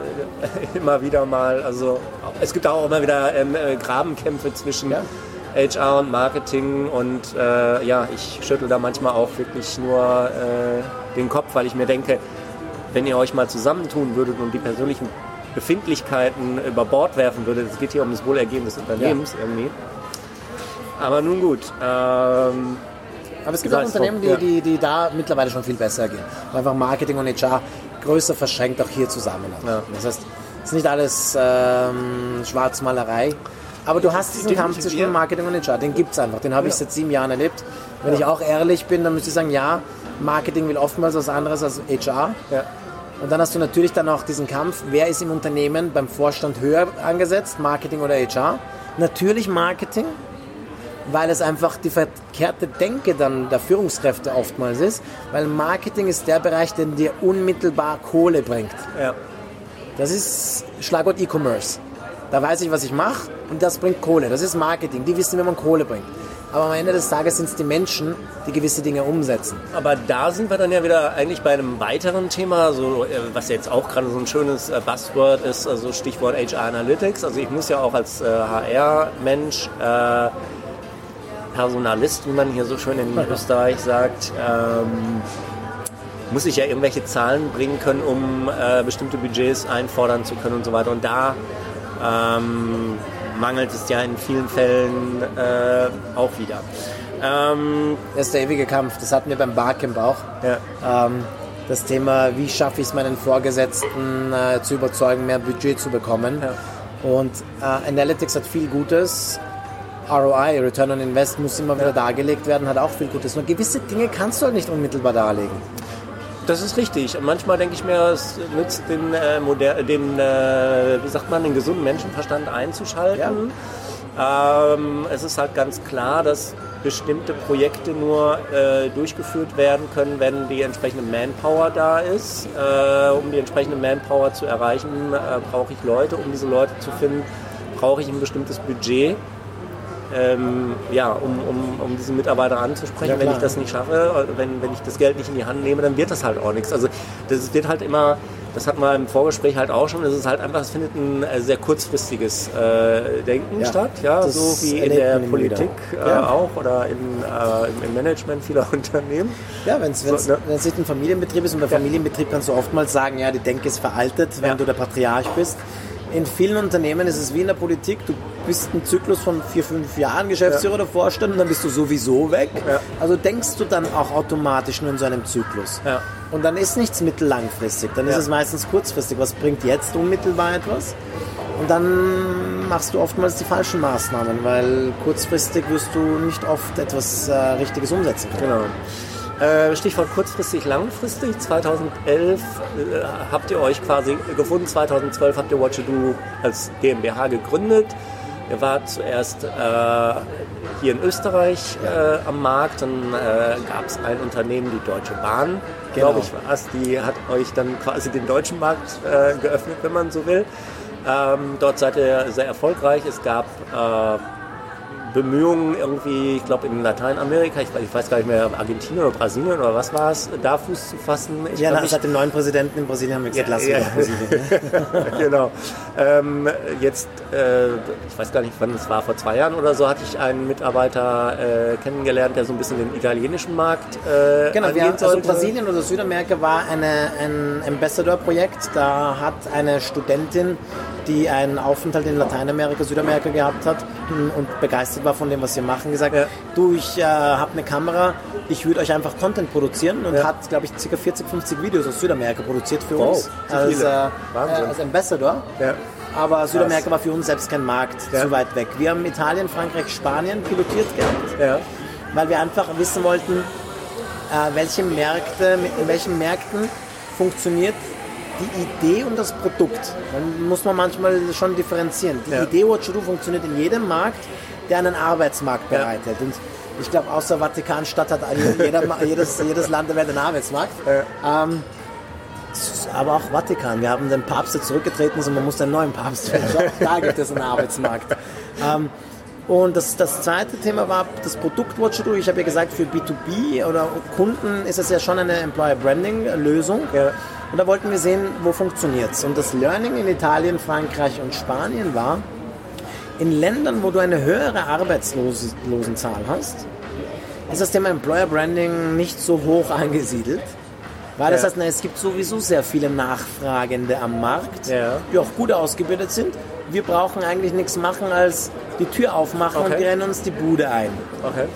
immer wieder mal. Also es gibt auch immer wieder ähm, äh, Grabenkämpfe zwischen Ja. HR und Marketing und äh, ja, ich schüttel da manchmal auch wirklich nur äh, den Kopf, weil ich mir denke, wenn ihr euch mal zusammentun würdet und die persönlichen Befindlichkeiten über Bord werfen würdet, es geht hier um das Wohlergehen des Unternehmens irgendwie. Aber nun gut. Ähm, Aber es gibt auch Unternehmen, die, die, die da mittlerweile schon viel besser gehen. Einfach Marketing und HR größer verschränkt auch hier zusammen. Ja. Das heißt, es ist nicht alles ähm, Schwarzmalerei. Aber du hast diesen Den Kampf zwischen Marketing und HR, den gibt es einfach. Den habe ich seit sieben Jahren erlebt. Wenn ich auch ehrlich bin, dann müsste ich sagen, ja, Marketing will oftmals was anderes als HR. ja. Und dann hast du natürlich dann auch diesen Kampf, wer ist im Unternehmen beim Vorstand höher angesetzt, Marketing oder HR? Natürlich Marketing, weil es einfach die verkehrte Denke dann der Führungskräfte oftmals ist, weil Marketing ist der Bereich, der dir unmittelbar Kohle bringt. ja. Das ist Schlagwort E-Commerce. Da weiß ich, was ich mache und das bringt Kohle. Das ist Marketing. Die wissen, wie man Kohle bringt. Aber am Ende des Tages sind es die Menschen, die gewisse Dinge umsetzen. Aber da sind wir dann ja wieder eigentlich bei einem weiteren Thema, so, äh, was jetzt auch gerade so ein schönes äh, Buzzword ist, also Stichwort HR Analytics. Also ich muss ja auch als HR-Mensch, äh, Personalist, wie man hier so schön in Österreich sagt, ähm, muss ich ja irgendwelche Zahlen bringen können, um äh, bestimmte Budgets einfordern zu können und so weiter. Und da ähm, mangelt es ja in vielen Fällen äh, auch wieder. Ähm, Das ist der ewige Kampf. Das hatten wir beim Barcamp auch. ja. Ähm, das Thema, wie schaffe ich es meinen Vorgesetzten äh, zu überzeugen, mehr Budget zu bekommen. Und äh, Analytics hat viel Gutes. ROI, Return on Invest, muss immer wieder dargelegt werden, hat auch viel Gutes. Nur gewisse Dinge kannst du halt nicht unmittelbar darlegen. Das ist richtig. Und manchmal denke ich mir, es nützt den, äh, moder den äh, wie sagt man, den gesunden Menschenverstand einzuschalten. Ähm, es ist halt ganz klar, dass bestimmte Projekte nur äh, durchgeführt werden können, wenn die entsprechende Manpower da ist. Äh, um die entsprechende Manpower zu erreichen, äh, brauche ich Leute. Um diese Leute zu finden, brauche ich ein bestimmtes Budget. Ähm, ja, um, um, um diese Mitarbeiter anzusprechen. Ja, wenn ich das nicht schaffe, wenn, wenn ich das Geld nicht in die Hand nehme, dann wird das halt auch nichts. Also das wird halt immer, das hatten wir im Vorgespräch halt auch schon, es ist halt einfach, es findet ein äh, sehr kurzfristiges äh, Denken Ja, statt, ja, so wie in der man. Politik äh, Ja. auch oder in, äh, im, im Management vieler Unternehmen. Ja, wenn es So, ne? nicht ein Familienbetrieb ist und bei Familienbetrieb kannst du oftmals sagen, ja, die Denke ist veraltet, wenn du der Patriarch bist. In vielen Unternehmen ist es wie in der Politik, du bist ein Zyklus von vier, fünf Jahren Geschäftsführer oder Vorstand und dann bist du sowieso weg. Ja. Also denkst du dann auch automatisch nur in so einem Zyklus. Ja. Und dann ist nichts mittellangfristig, dann ist Ja. es meistens kurzfristig. Was bringt jetzt unmittelbar etwas? Und dann machst du oftmals die falschen Maßnahmen, weil kurzfristig wirst du nicht oft etwas äh, Richtiges umsetzen können. Genau. Äh, Stichwort kurzfristig, langfristig. 2011 äh, habt ihr euch quasi gefunden. 2012 habt ihr What You Do als GmbH gegründet. Ihr wart zuerst äh, hier in Österreich äh, am Markt. Dann äh, gab es ein Unternehmen, die Deutsche Bahn, Genau. glaube ich, war es. Die hat euch dann quasi den deutschen Markt äh, geöffnet, wenn man so will. Ähm, dort seid ihr sehr erfolgreich. Es gab äh, Bemühungen irgendwie, ich glaube in Lateinamerika, ich, weiß- ich weiß gar nicht mehr, Argentinien oder Brasilien oder was war es, da Fuß zu fassen. Ich Ja, glaub, seit dem neuen Präsidenten in Brasilien haben wir gesagt, Ja, lass ja. Brasilien. Ne? genau. Ähm, jetzt, äh, ich weiß gar nicht, wann es war, vor zwei Jahren oder so, hatte ich einen Mitarbeiter äh, kennengelernt, der so ein bisschen den italienischen Markt äh, Genau, wir, also sollte. Brasilien oder Südamerika war eine, ein Ambassador-Projekt. Da hat eine Studentin, die einen Aufenthalt in Lateinamerika, Südamerika gehabt hat und begeistert war von dem, was wir machen, gesagt, Ja. du, ich äh, habe eine Kamera, ich würde euch einfach Content produzieren und Ja. hat, glaube ich, ca. 40, 50 Videos aus Südamerika produziert für Wow, uns als, äh, äh, als Ambassador. Ja. Aber Südamerika war für uns selbst kein Markt, Ja. zu weit weg. Wir haben Italien, Frankreich, Spanien pilotiert gehabt weil wir einfach wissen wollten, äh, welche Märkte, in welchen Märkten funktioniert die Idee und das Produkt. Dann muss man manchmal schon differenzieren. Die Ja. Idee Do funktioniert in jedem Markt, der einen Arbeitsmarkt Ja. bereithält. Und ich glaube, außer Vatikanstadt hat jeder, jedes, jedes Land der Welt einen Arbeitsmarkt. Ähm, es ist aber auch Vatikan. Wir haben den Papst, der zurückgetreten ist und man muss einen neuen Papst wählen. Auch da gibt es einen Arbeitsmarkt. Ähm, und das, das zweite Thema war das Produkt Watch Do. Ich habe ja gesagt, für B2B oder Kunden ist es ja schon eine Employer Branding Lösung. Ja. Und da wollten wir sehen, wo funktioniert es. Und das Learning in Italien, Frankreich und Spanien war, in Ländern, wo du eine höhere Arbeitslosenzahl hast, ist das Thema Employer Branding nicht so hoch angesiedelt. Weil das Ja. heißt, na, es gibt sowieso sehr viele Nachfragende am Markt, Ja. die auch gut ausgebildet sind. Wir brauchen eigentlich nichts machen, als die Tür aufmachen und Okay. die rennen uns die Bude ein. Okay.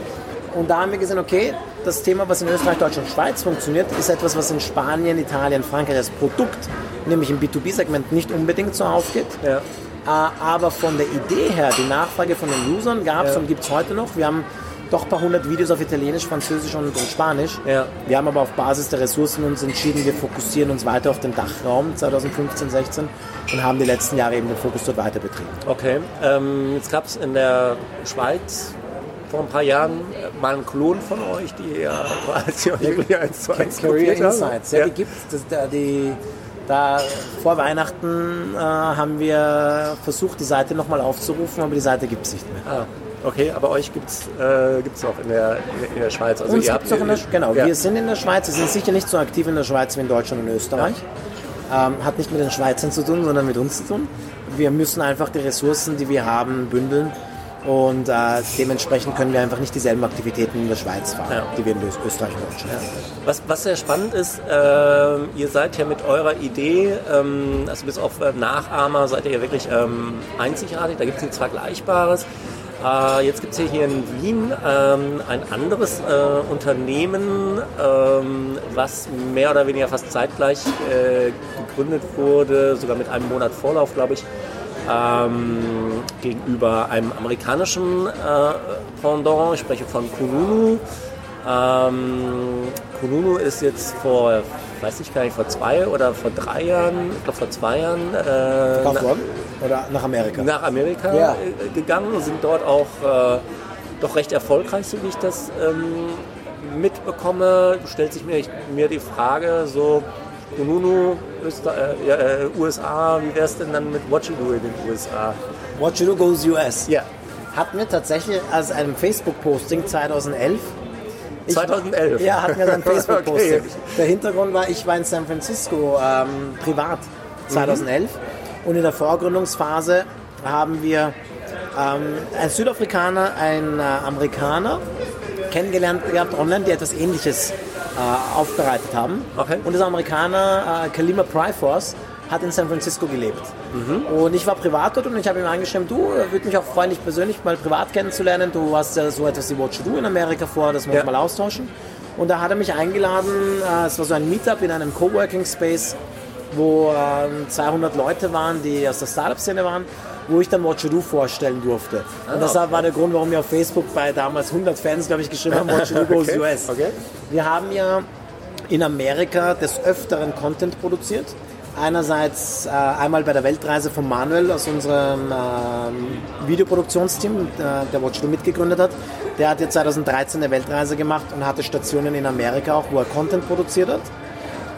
Und da haben wir gesehen, okay, das Thema, was in Österreich, Deutschland, Schweiz funktioniert, ist etwas, was in Spanien, Italien, Frankreich als Produkt, nämlich im B2B-Segment, nicht unbedingt so aufgeht. Ja. Äh, Aber von der Idee her, die Nachfrage von den Usern gab es Ja. und gibt es heute noch. Wir haben doch ein paar hundert Videos auf Italienisch, Französisch und, und Spanisch. Ja. Wir haben aber auf Basis der Ressourcen uns entschieden, wir fokussieren uns weiter auf den Dachraum 2015, 16 und haben die letzten Jahre eben den Fokus dort weiter betrieben. Okay. Ähm, jetzt gab es in der Schweiz vor ein paar Jahren äh, mal einen Klon von euch, die ja quasi wirklich eins zu eins Career kopiert haben. Insights, ja, die gibt es. Die, da, vor Weihnachten äh, haben wir versucht, die Seite nochmal aufzurufen, aber die Seite gibt es nicht mehr. Ah, okay, aber euch gibt es äh, gibt's auch in der, in der Schweiz. Also Uns ihr es auch in der Genau, ja. wir sind in der Schweiz. Wir sind sicher nicht so aktiv in der Schweiz wie in Deutschland und Österreich. Ähm, hat nicht mit den Schweizern zu tun, sondern mit uns zu tun. Wir müssen einfach die Ressourcen, die wir haben, bündeln. Und äh, dementsprechend können wir einfach nicht dieselben Aktivitäten in der Schweiz fahren, Ja. die wir in Öst- Österreich und Deutschland haben. Was, was sehr spannend ist, ähm, ihr seid ja mit eurer Idee, ähm, also bis auf äh, Nachahmer, seid ihr ja wirklich ähm, einzigartig. Da gibt es nichts Vergleichbares. Äh, jetzt gibt es hier, hier in Wien ähm, ein anderes äh, Unternehmen, ähm, was mehr oder weniger fast zeitgleich äh, gegründet wurde, sogar mit einem Monat Vorlauf, glaube ich. Ähm, gegenüber einem amerikanischen äh, Pendant, ich spreche von Kununu. Ähm, Kununu ist jetzt vor, weiß ich gar nicht, vor zwei oder vor drei Jahren, ich glaube vor zwei Jahren, äh, Verkauft na- worden? Oder nach Amerika? nach Amerika Ja. äh, gegangen und sind dort auch äh, doch recht erfolgreich, so wie ich das ähm, mitbekomme. Stellt sich mir, ich, mir die Frage, so Kununu, äh, ja, äh, USA, wie wäre es denn dann mit What You Do in den USA? What you do goes US. Ja. hat mir tatsächlich als einem Facebook-Posting 2011 ich, 2011? Ja, hatten wir ein Facebook-Posting. Okay. Der Hintergrund war, ich war in San Francisco ähm, privat 2011 und in der Vorgründungsphase haben wir ähm, ein Südafrikaner, ein äh, Amerikaner kennengelernt gehabt online, die etwas Ähnliches äh, aufbereitet haben. Okay. Und dieser Amerikaner, äh, Kalima Pryforce, hat in San Francisco gelebt. Und ich war privat dort und ich habe ihm angeschrieben, du, würde mich auch freuen, dich persönlich mal privat kennenzulernen. Du hast ja so etwas wie What You Do in Amerika vor, das wir Ja. mal austauschen. Und da hat er mich eingeladen, äh, es war so ein Meetup in einem Coworking Space, wo ähm, 200 Leute waren, die aus der Startup-Szene waren, wo ich dann Do vorstellen durfte. Und das okay. war der Grund, warum wir auf Facebook bei damals 100 Fans, glaube ich, geschrieben haben, Do goes Okay, US. okay. Wir haben ja in Amerika des Öfteren Content produziert. Einerseits äh, einmal bei der Weltreise von Manuel aus unserem ähm, Videoproduktionsteam, der, der Watch mitgegründet hat. Der hat jetzt 2013 eine Weltreise gemacht und hatte Stationen in Amerika auch, wo er Content produziert hat.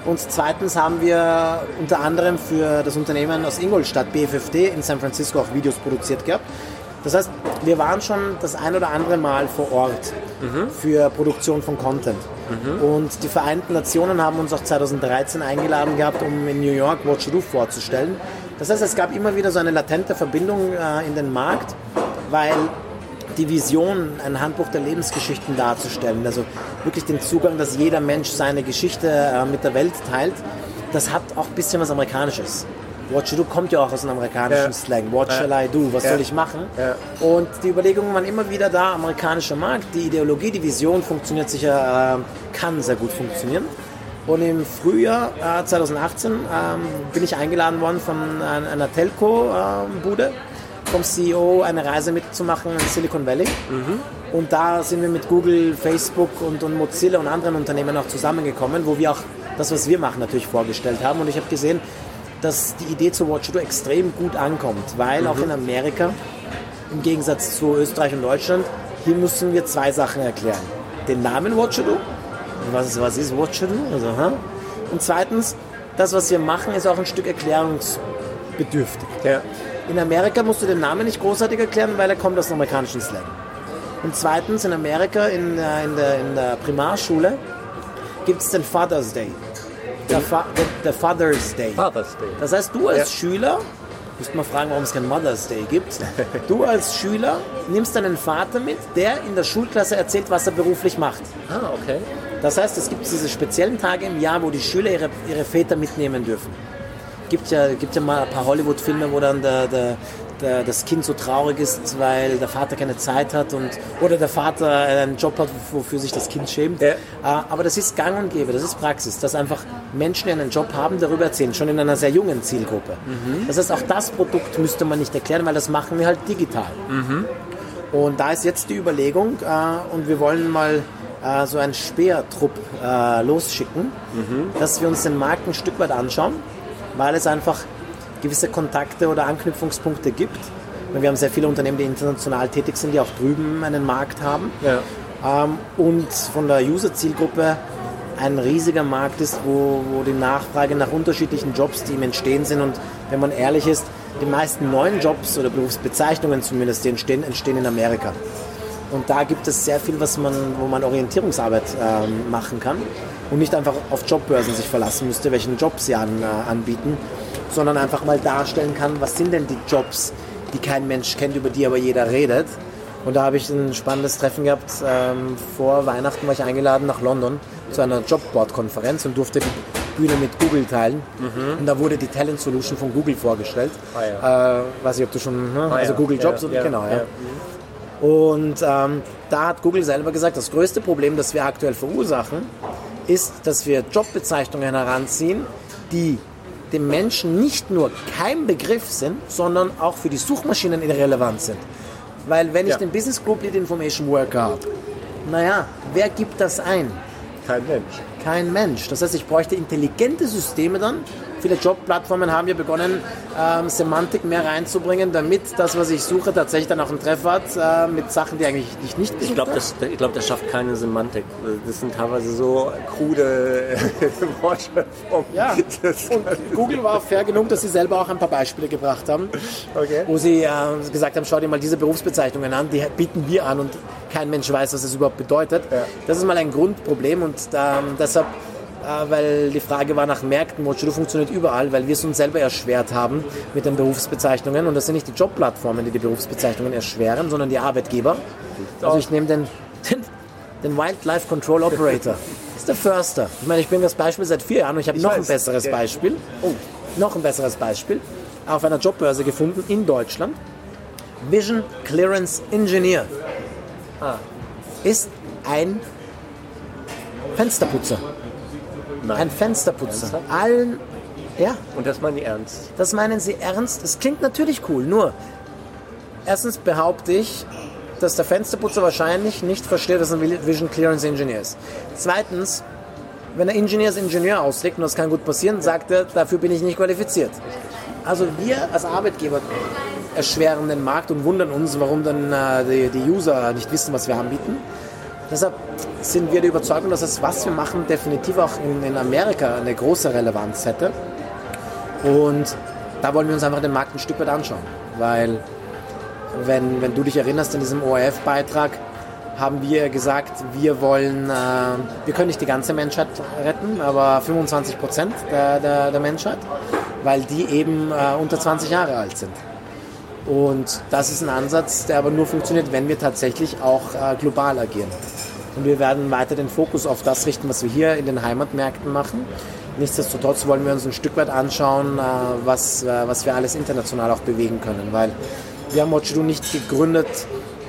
Und zweitens haben wir unter anderem für das Unternehmen aus Ingolstadt, BFFD, in San Francisco auch Videos produziert gehabt. Das heißt, wir waren schon das ein oder andere Mal vor Ort für Produktion von Content. Und die Vereinten Nationen haben uns auch 2013 eingeladen gehabt, um in New York Watch Do vorzustellen. Das heißt, es gab immer wieder so eine latente Verbindung äh, in den Markt, weil die Vision, ein Handbuch der Lebensgeschichten darzustellen, also wirklich den Zugang, dass jeder Mensch seine Geschichte äh, mit der Welt teilt, das hat auch ein bisschen was Amerikanisches. What you do kommt ja auch aus dem amerikanischen Ja. Slang. What shall I do? Was Ja. soll ich machen? Ja. Und die Überlegungen waren immer wieder da, amerikanischer Markt, die Ideologie, die Vision funktioniert sicher, äh, kann sehr gut funktionieren. Und im Frühjahr äh, 2018 ähm, bin ich eingeladen worden von ein- einer Telco-Bude, vom CEO eine Reise mitzumachen in Silicon Valley. Und da sind wir mit Google, Facebook und, und Mozilla und anderen Unternehmen auch zusammengekommen, wo wir auch das, was wir machen, natürlich vorgestellt haben. Und ich habe gesehen, dass die Idee zu Watch extrem gut ankommt, weil auch in Amerika, im Gegensatz zu Österreich und Deutschland, hier müssen wir zwei Sachen erklären. Den Namen Watch was, was ist Watch? Also, hä? Und zweitens, das, was wir machen, ist auch ein Stück erklärungsbedürftig. Ja. In Amerika musst du den Namen nicht großartig erklären, weil er kommt aus dem amerikanischen Slang. Und zweitens, in Amerika, in, äh, in, der, in der Primarschule, gibt es den Father's Day. Der, Fa der, der Father's Day. Father's Day. Das heißt, du als Ja. Schüler, müsst mal fragen, warum es kein Mother's Day gibt. Du als Schüler nimmst deinen Vater mit, der in der Schulklasse erzählt, was er beruflich macht. Ah, okay. Das heißt, es gibt diese speziellen Tage im Jahr, wo die Schüler ihre, ihre Väter mitnehmen dürfen. Gibt ja, gibt ja mal ein paar Hollywood-Filme, wo dann der, der, der, das Kind so traurig ist, weil der Vater keine Zeit hat und, oder der Vater einen Job hat, wofür sich das Kind schämt. Ja. Äh, Aber das ist gang und gäbe, das ist Praxis, dass einfach Menschen, die einen Job haben, darüber erzählen, schon in einer sehr jungen Zielgruppe. Das heißt, auch das Produkt müsste man nicht erklären, weil das machen wir halt digital. Und da ist jetzt die Überlegung, äh, und wir wollen mal äh, so einen Speertrupp äh, losschicken, dass wir uns den Markt ein Stück weit anschauen, weil es einfach gewisse Kontakte oder Anknüpfungspunkte gibt. Wir haben sehr viele Unternehmen, die international tätig sind, die auch drüben einen Markt haben. Ja. Ähm, und von der User-Zielgruppe ein riesiger Markt ist, wo, wo die Nachfrage nach unterschiedlichen Jobs, die im Entstehen sind und wenn man ehrlich ist, die meisten neuen Jobs oder Berufsbezeichnungen zumindest, die entstehen, entstehen in Amerika. Und da gibt es sehr viel, was man, wo man Orientierungsarbeit ähm, machen kann und nicht einfach auf Jobbörsen sich verlassen müsste, welchen Job sie an, äh, anbieten, sondern einfach mal darstellen kann, was sind denn die Jobs, die kein Mensch kennt, über die aber jeder redet. Und da habe ich ein spannendes Treffen gehabt. Ähm, vor Weihnachten war ich eingeladen nach London zu einer Jobboard-Konferenz und durfte die Bühne mit Google teilen. Und da wurde die Talent Solution von Google vorgestellt. Ah, äh, weiß ich, ob du schon, ne? also ja. Google Jobs, Ja, oder? ja, genau, ja. ja. Und ähm, da hat Google selber gesagt, das größte Problem, das wir aktuell verursachen, ist, dass wir Jobbezeichnungen heranziehen, die dem Menschen nicht nur kein Begriff sind, sondern auch für die Suchmaschinen irrelevant sind. Weil wenn ich Ja. den Business Group Lead Information Worker habe, naja, wer gibt das ein? Kein Mensch. Kein Mensch. Das heißt, ich bräuchte intelligente Systeme dann viele Jobplattformen haben ja begonnen, ähm, Semantik mehr reinzubringen, damit das, was ich suche, tatsächlich dann auch einen Treffer hat äh, mit Sachen, die eigentlich ich nicht Ich glaube, das, ich glaub, das schafft keine Semantik. Das sind teilweise so krude Wortschöpfungen. Ja, und Google war fair genug, dass sie selber auch ein paar Beispiele gebracht haben, Okay. wo sie äh, gesagt haben, schau dir mal diese Berufsbezeichnungen an, die bieten wir an und kein Mensch weiß, was das überhaupt bedeutet. Ja. Das ist mal ein Grundproblem und ähm, deshalb, äh, weil die Frage war nach Märkten, Mochido funktioniert überall, weil wir es uns selber erschwert haben mit den Berufsbezeichnungen und das sind nicht die Jobplattformen, die die Berufsbezeichnungen erschweren, sondern die Arbeitgeber. Also ich nehme den, den, den Wildlife Control Operator. Das ist der Förster. Ich meine, ich bin das Beispiel seit vier Jahren und ich habe noch ein weiß. besseres Ja. Beispiel. Oh, noch ein besseres Beispiel. Auf einer Jobbörse gefunden in Deutschland. Vision Clearance Engineer Ah, ist ein Fensterputzer. Nein. Ein Fensterputzer. Ernsthaft? Allen, ja, Und das meinen die ernst. das meinen Sie ernst? Das klingt natürlich cool, nur erstens behaupte ich, dass der Fensterputzer wahrscheinlich nicht versteht, dass er ein Vision Clearance Engineer ist. Zweitens, wenn er Ingenieur als Ingenieur auslegt, und das kann gut passieren, sagt er, dafür bin ich nicht qualifiziert. Also wir als Arbeitgeber erschweren den Markt und wundern uns, warum dann äh, die, die User nicht wissen, was wir anbieten. Deshalb sind wir der Überzeugung, dass das, was wir machen, definitiv auch in, in Amerika eine große Relevanz hätte. Und da wollen wir uns einfach den Markt ein Stück weit anschauen. Weil, wenn, wenn du dich erinnerst, in diesem ORF-Beitrag haben wir gesagt, wir wollen, äh, wir können nicht die ganze Menschheit retten, aber 25 Prozent der, der, der Menschheit, weil die eben äh, unter 20 Jahre alt sind. Und das ist ein Ansatz, der aber nur funktioniert, wenn wir tatsächlich auch äh, global agieren. Und wir werden weiter den Fokus auf das richten, was wir hier in den Heimatmärkten machen. Nichtsdestotrotz wollen wir uns ein Stück weit anschauen, äh, was, äh, was wir alles international auch bewegen können. Weil wir haben Mochidu nicht gegründet,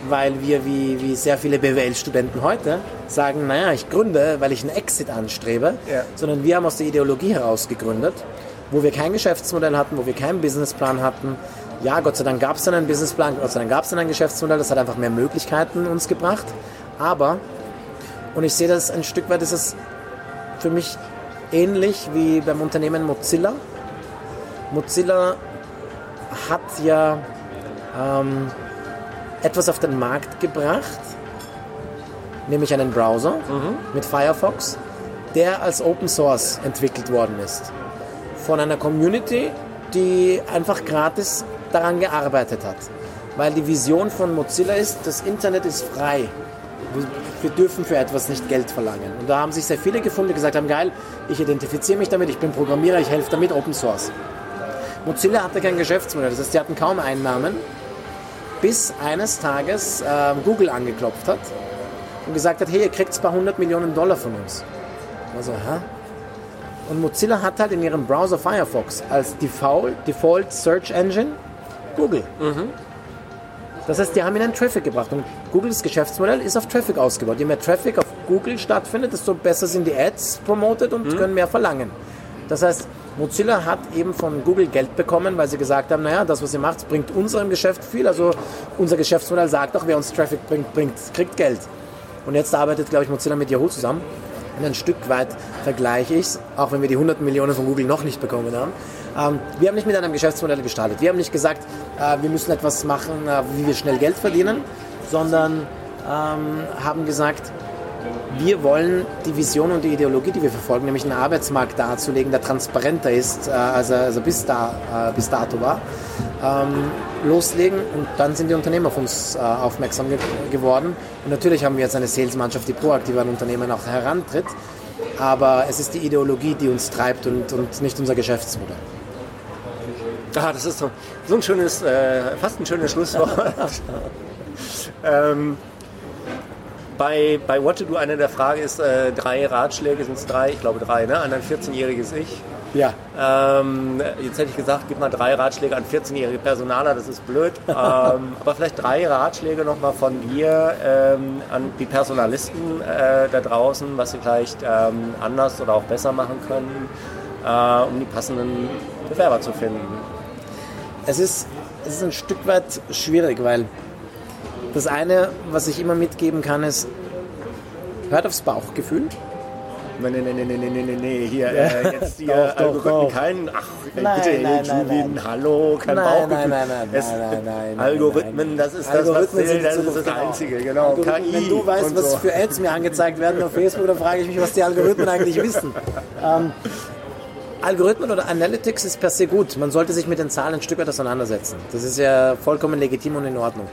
weil wir wie, wie sehr viele BWL-Studenten heute sagen, naja, ich gründe, weil ich einen Exit anstrebe, Ja. sondern wir haben aus der Ideologie heraus gegründet, wo wir kein Geschäftsmodell hatten, wo wir keinen Businessplan hatten. Ja, Gott sei Dank gab es dann einen Businessplan, Gott sei Dank gab es dann ein Geschäftsmodell, das hat einfach mehr Möglichkeiten uns gebracht. Aber, und ich sehe das ein Stück weit, ist es für mich ähnlich wie beim Unternehmen Mozilla. Mozilla hat ja ähm, etwas auf den Markt gebracht, nämlich einen Browser mit Firefox, der als Open Source entwickelt worden ist. Von einer Community, die einfach gratis daran gearbeitet hat. Weil die Vision von Mozilla ist, das Internet ist frei. Wir, dürfen für etwas nicht Geld verlangen. Und da haben sich sehr viele gefunden, die gesagt haben, geil, ich identifiziere mich damit, ich bin Programmierer, ich helfe damit, Open Source. Mozilla hatte kein Geschäftsmodell, das heißt, sie hatten kaum Einnahmen, bis eines Tages ähm, Google angeklopft hat und gesagt hat, hey, ihr kriegt ein paar hundert Millionen Dollar von uns. Also, hä? Und Mozilla hat halt in ihrem Browser Firefox als Default, Default Search Engine Google. Das heißt, die haben ihnen Traffic gebracht und Googles Geschäftsmodell ist auf Traffic ausgebaut. Je mehr Traffic auf Google stattfindet, desto besser sind die Ads promoted und können mehr verlangen. Das heißt, Mozilla hat eben von Google Geld bekommen, weil sie gesagt haben, naja, das, was ihr macht, bringt unserem Geschäft viel. Also unser Geschäftsmodell sagt auch, wer uns Traffic bringt, bringt kriegt Geld. Und jetzt arbeitet, glaube ich, Mozilla mit Yahoo zusammen. Und ein Stück weit vergleiche ich es, auch wenn wir die 100 Millionen von Google noch nicht bekommen haben. Ähm, wir haben nicht mit einem Geschäftsmodell gestartet. Wir haben nicht gesagt, äh, wir müssen etwas machen, äh, wie wir schnell Geld verdienen, sondern ähm, haben gesagt, wir wollen die Vision und die Ideologie, die wir verfolgen, nämlich einen Arbeitsmarkt darzulegen, der transparenter ist, äh, als er, als er bis, da, äh, bis dato war, ähm, loslegen und dann sind die Unternehmen auf uns äh, aufmerksam ge geworden. Und natürlich haben wir jetzt eine Salesmannschaft, die proaktiv an Unternehmen auch herantritt, aber es ist die Ideologie, die uns treibt und, und nicht unser Geschäftsmodell. Ah, das ist so, so ein schönes, äh, fast ein schönes Schlusswort. ähm, bei, bei What to Do eine der Fragen ist, äh, drei Ratschläge, sind es drei? Ich glaube drei, ne? An ein 14-jähriges Ich. Ja, Ähm, jetzt hätte ich gesagt, gib mal drei Ratschläge an 14-jährige Personaler, das ist blöd. ähm, aber vielleicht drei Ratschläge nochmal von dir ähm, an die Personalisten äh, da draußen, was sie vielleicht ähm, anders oder auch besser machen können, äh, um die passenden Bewerber zu finden. Es ist, es ist ein Stück weit schwierig, weil das eine, was ich immer mitgeben kann, ist, hört aufs Bauchgefühl. Nee, nee, nee, nee, nee, nee, nee, hier, äh, jetzt hier Doch, Algorithmen doch. keinen, ach, Nein, bitte, nein, nein, nein. hallo, kein Nein, Bauchgefühl. nein, nein, nein, Es- nein, nein, nein, Algorithmen, nein. das ist das, was zählt, das ist das genau. Einzige, genau, KI Wenn du weißt, was so. für Ads mir angezeigt werden auf Facebook, dann frage ich mich, was die Algorithmen eigentlich wissen. Ähm, Algorithmen oder Analytics ist per se gut. Man sollte sich mit den Zahlen ein Stück weit auseinandersetzen. Das ist ja vollkommen legitim und in Ordnung.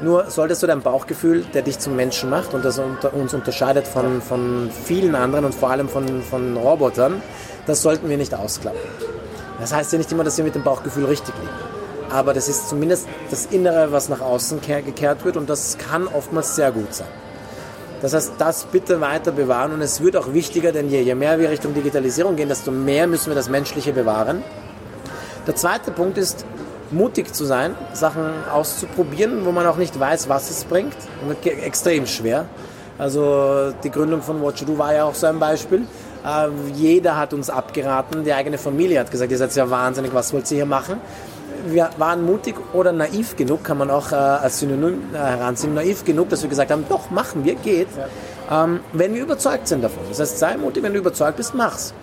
Nur solltest du dein Bauchgefühl, der dich zum Menschen macht und das unter, uns unterscheidet von, von vielen anderen und vor allem von, von Robotern, das sollten wir nicht ausklappen. Das heißt ja nicht immer, dass wir mit dem Bauchgefühl richtig liegen. Aber das ist zumindest das Innere, was nach außen kehr- gekehrt wird und das kann oftmals sehr gut sein. Das heißt, das bitte weiter bewahren und es wird auch wichtiger, denn je, je mehr wir Richtung Digitalisierung gehen, desto mehr müssen wir das Menschliche bewahren. Der zweite Punkt ist, mutig zu sein, Sachen auszuprobieren, wo man auch nicht weiß, was es bringt. Und extrem schwer. Also die Gründung von What You Do war ja auch so ein Beispiel. Äh, jeder hat uns abgeraten, die eigene Familie hat gesagt, ihr seid ja wahnsinnig, was wollt ihr hier machen? Wir waren mutig oder naiv genug, kann man auch äh, als Synonym äh, heranziehen, naiv genug, dass wir gesagt haben, doch, machen wir, geht, ähm, wenn wir überzeugt sind davon. Das heißt, sei mutig, wenn du überzeugt bist, mach's.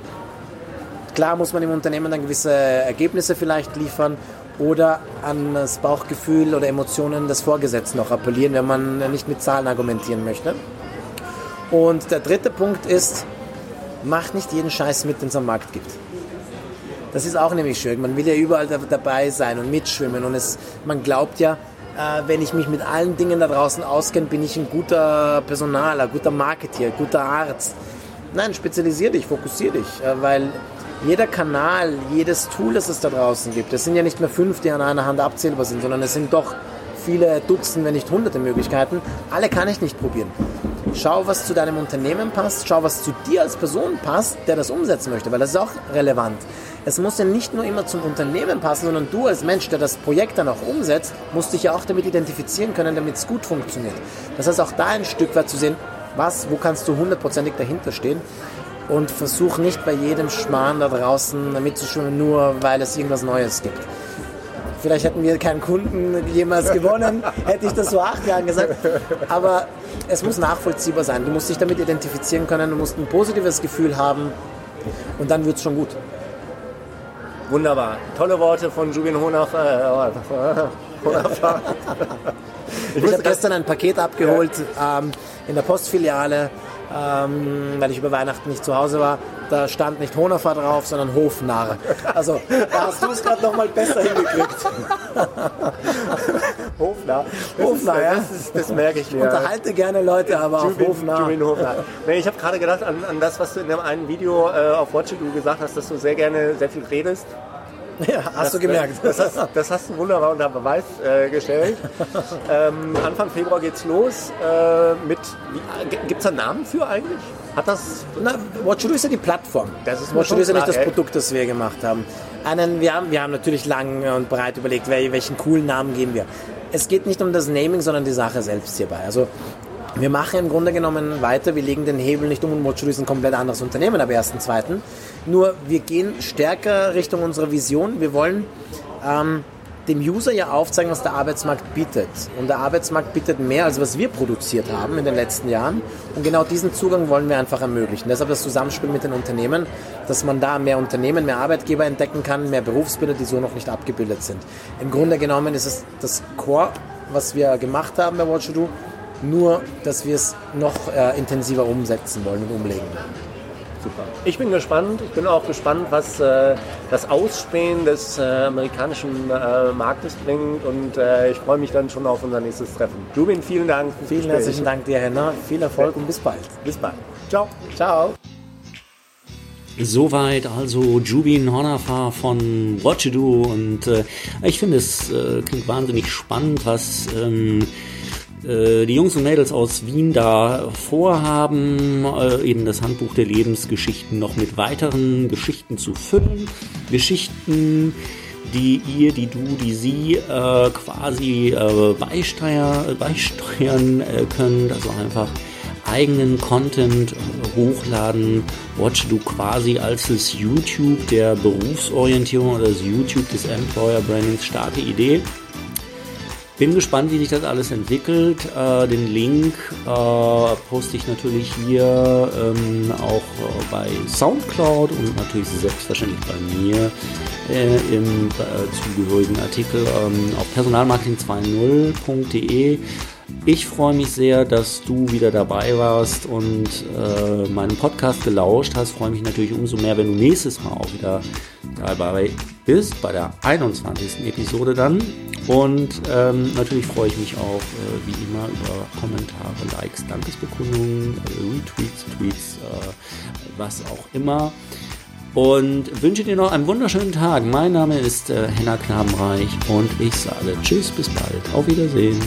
Klar muss man im Unternehmen dann gewisse Ergebnisse vielleicht liefern oder an das Bauchgefühl oder Emotionen des Vorgesetzten noch appellieren, wenn man nicht mit Zahlen argumentieren möchte. Und der dritte Punkt ist, mach nicht jeden Scheiß mit, den es am Markt gibt. Das ist auch nämlich schön. Man will ja überall da- dabei sein und mitschwimmen. Und es, man glaubt ja, äh, wenn ich mich mit allen Dingen da draußen auskenne, bin ich ein guter Personaler, guter Marketeer, guter Arzt. Nein, spezialisier dich, fokussier dich, äh, weil jeder Kanal, jedes Tool, das es da draußen gibt, es sind ja nicht mehr fünf, die an einer Hand abzählbar sind, sondern es sind doch viele Dutzend, wenn nicht hunderte Möglichkeiten. Alle kann ich nicht probieren. Schau, was zu deinem Unternehmen passt, schau, was zu dir als Person passt, der das umsetzen möchte, weil das ist auch relevant. Es muss ja nicht nur immer zum Unternehmen passen, sondern du als Mensch, der das Projekt dann auch umsetzt, musst dich ja auch damit identifizieren können, damit es gut funktioniert. Das heißt, auch da ein Stück weit zu sehen, was, wo kannst du hundertprozentig dahinter stehen und versuch nicht bei jedem Schmarrn da draußen mitzuschwimmen, nur weil es irgendwas Neues gibt. Vielleicht hätten wir keinen Kunden jemals gewonnen, hätte ich das vor acht Jahren gesagt. Aber es muss nachvollziehbar sein. Du musst dich damit identifizieren können, du musst ein positives Gefühl haben und dann wird es schon gut. Wunderbar. Tolle Worte von Jubin Honaf. Äh, Honaf. Ich habe gestern ein Paket abgeholt ähm, in der Postfiliale, ähm, weil ich über Weihnachten nicht zu Hause war. Da stand nicht Honafer drauf, sondern Hofnarr. Also da hast du es gerade noch mal besser hingekriegt. Hofner. Das Hofner, ist, ja. Das, ist, das merke ich mir. Unterhalte gerne Leute, aber auf Hofnarr. Jubin Hofner. Nee, ich habe gerade gedacht an, an das, was du in dem einen Video äh, auf Watch Du gesagt hast, dass du sehr gerne sehr viel redest. Ja, hast du gemerkt. Das hast, das hast du wunderbar unter Beweis äh, gestellt. ähm, Anfang Februar geht's los äh, mit. Gibt es da einen Namen für eigentlich? Hat das. Na, Watch ist ja die Plattform. Das ist mir Watch schon ist ja nicht das. Produkt, das wir gemacht haben. Einen, wir, haben wir haben natürlich lang und breit überlegt, wel- welchen coolen Namen geben wir. Es geht nicht um das Naming, sondern die Sache selbst hierbei. Also wir machen im Grunde genommen weiter, wir legen den Hebel nicht um und Watch ist ein komplett anderes Unternehmen ab 1.2. Nur wir gehen stärker Richtung unserer Vision. Wir wollen ähm, dem User ja aufzeigen, was der Arbeitsmarkt bietet. Und der Arbeitsmarkt bietet mehr, als was wir produziert haben in den letzten Jahren. Und genau diesen Zugang wollen wir einfach ermöglichen. Deshalb das Zusammenspiel mit den Unternehmen, dass man da mehr Unternehmen, mehr Arbeitgeber entdecken kann, mehr Berufsbilder, die so noch nicht abgebildet sind. Im Grunde genommen ist es das Core, was wir gemacht haben bei Watch Do, nur dass wir es noch äh, intensiver umsetzen wollen und umlegen. Super. Ich bin gespannt. Ich bin auch gespannt, was äh, das Ausspähen des äh, amerikanischen äh, Marktes bringt. Und äh, ich freue mich dann schon auf unser nächstes Treffen. Jubin, vielen Dank. Vielen Gespräch. herzlichen Dank dir, Henna. Viel Erfolg und bis bald. Bis bald. Ciao. Ciao. Soweit also Jubin Honafa von What You Do und äh, ich finde es äh, klingt wahnsinnig spannend, was ähm, äh, die Jungs und Mädels aus Wien da vorhaben, äh, eben das Handbuch der Lebensgeschichten noch mit weiteren Geschichten zu füllen. Geschichten, die ihr, die du, die sie äh, quasi äh, beisteuer, beisteuern äh, könnt, also einfach eigenen Content äh, hochladen. Watch du quasi als das YouTube der Berufsorientierung oder das YouTube des Employer Brandings. Starke Idee. Bin gespannt, wie sich das alles entwickelt. Äh, den Link äh, poste ich natürlich hier ähm, auch äh, bei Soundcloud und natürlich selbstverständlich bei mir äh, im äh, zugehörigen Artikel ähm, auf personalmarketing20.de. Ich freue mich sehr, dass du wieder dabei warst und äh, meinen Podcast gelauscht hast. Freue mich natürlich umso mehr, wenn du nächstes Mal auch wieder dabei bist, bei der 21. Episode dann. Und ähm, natürlich freue ich mich auch, äh, wie immer, über Kommentare, Likes, Dankesbekundungen, äh, Retweets, Tweets, äh, was auch immer. Und wünsche dir noch einen wunderschönen Tag. Mein Name ist äh, Henna Knabenreich und ich sage Tschüss, bis bald. Auf Wiedersehen.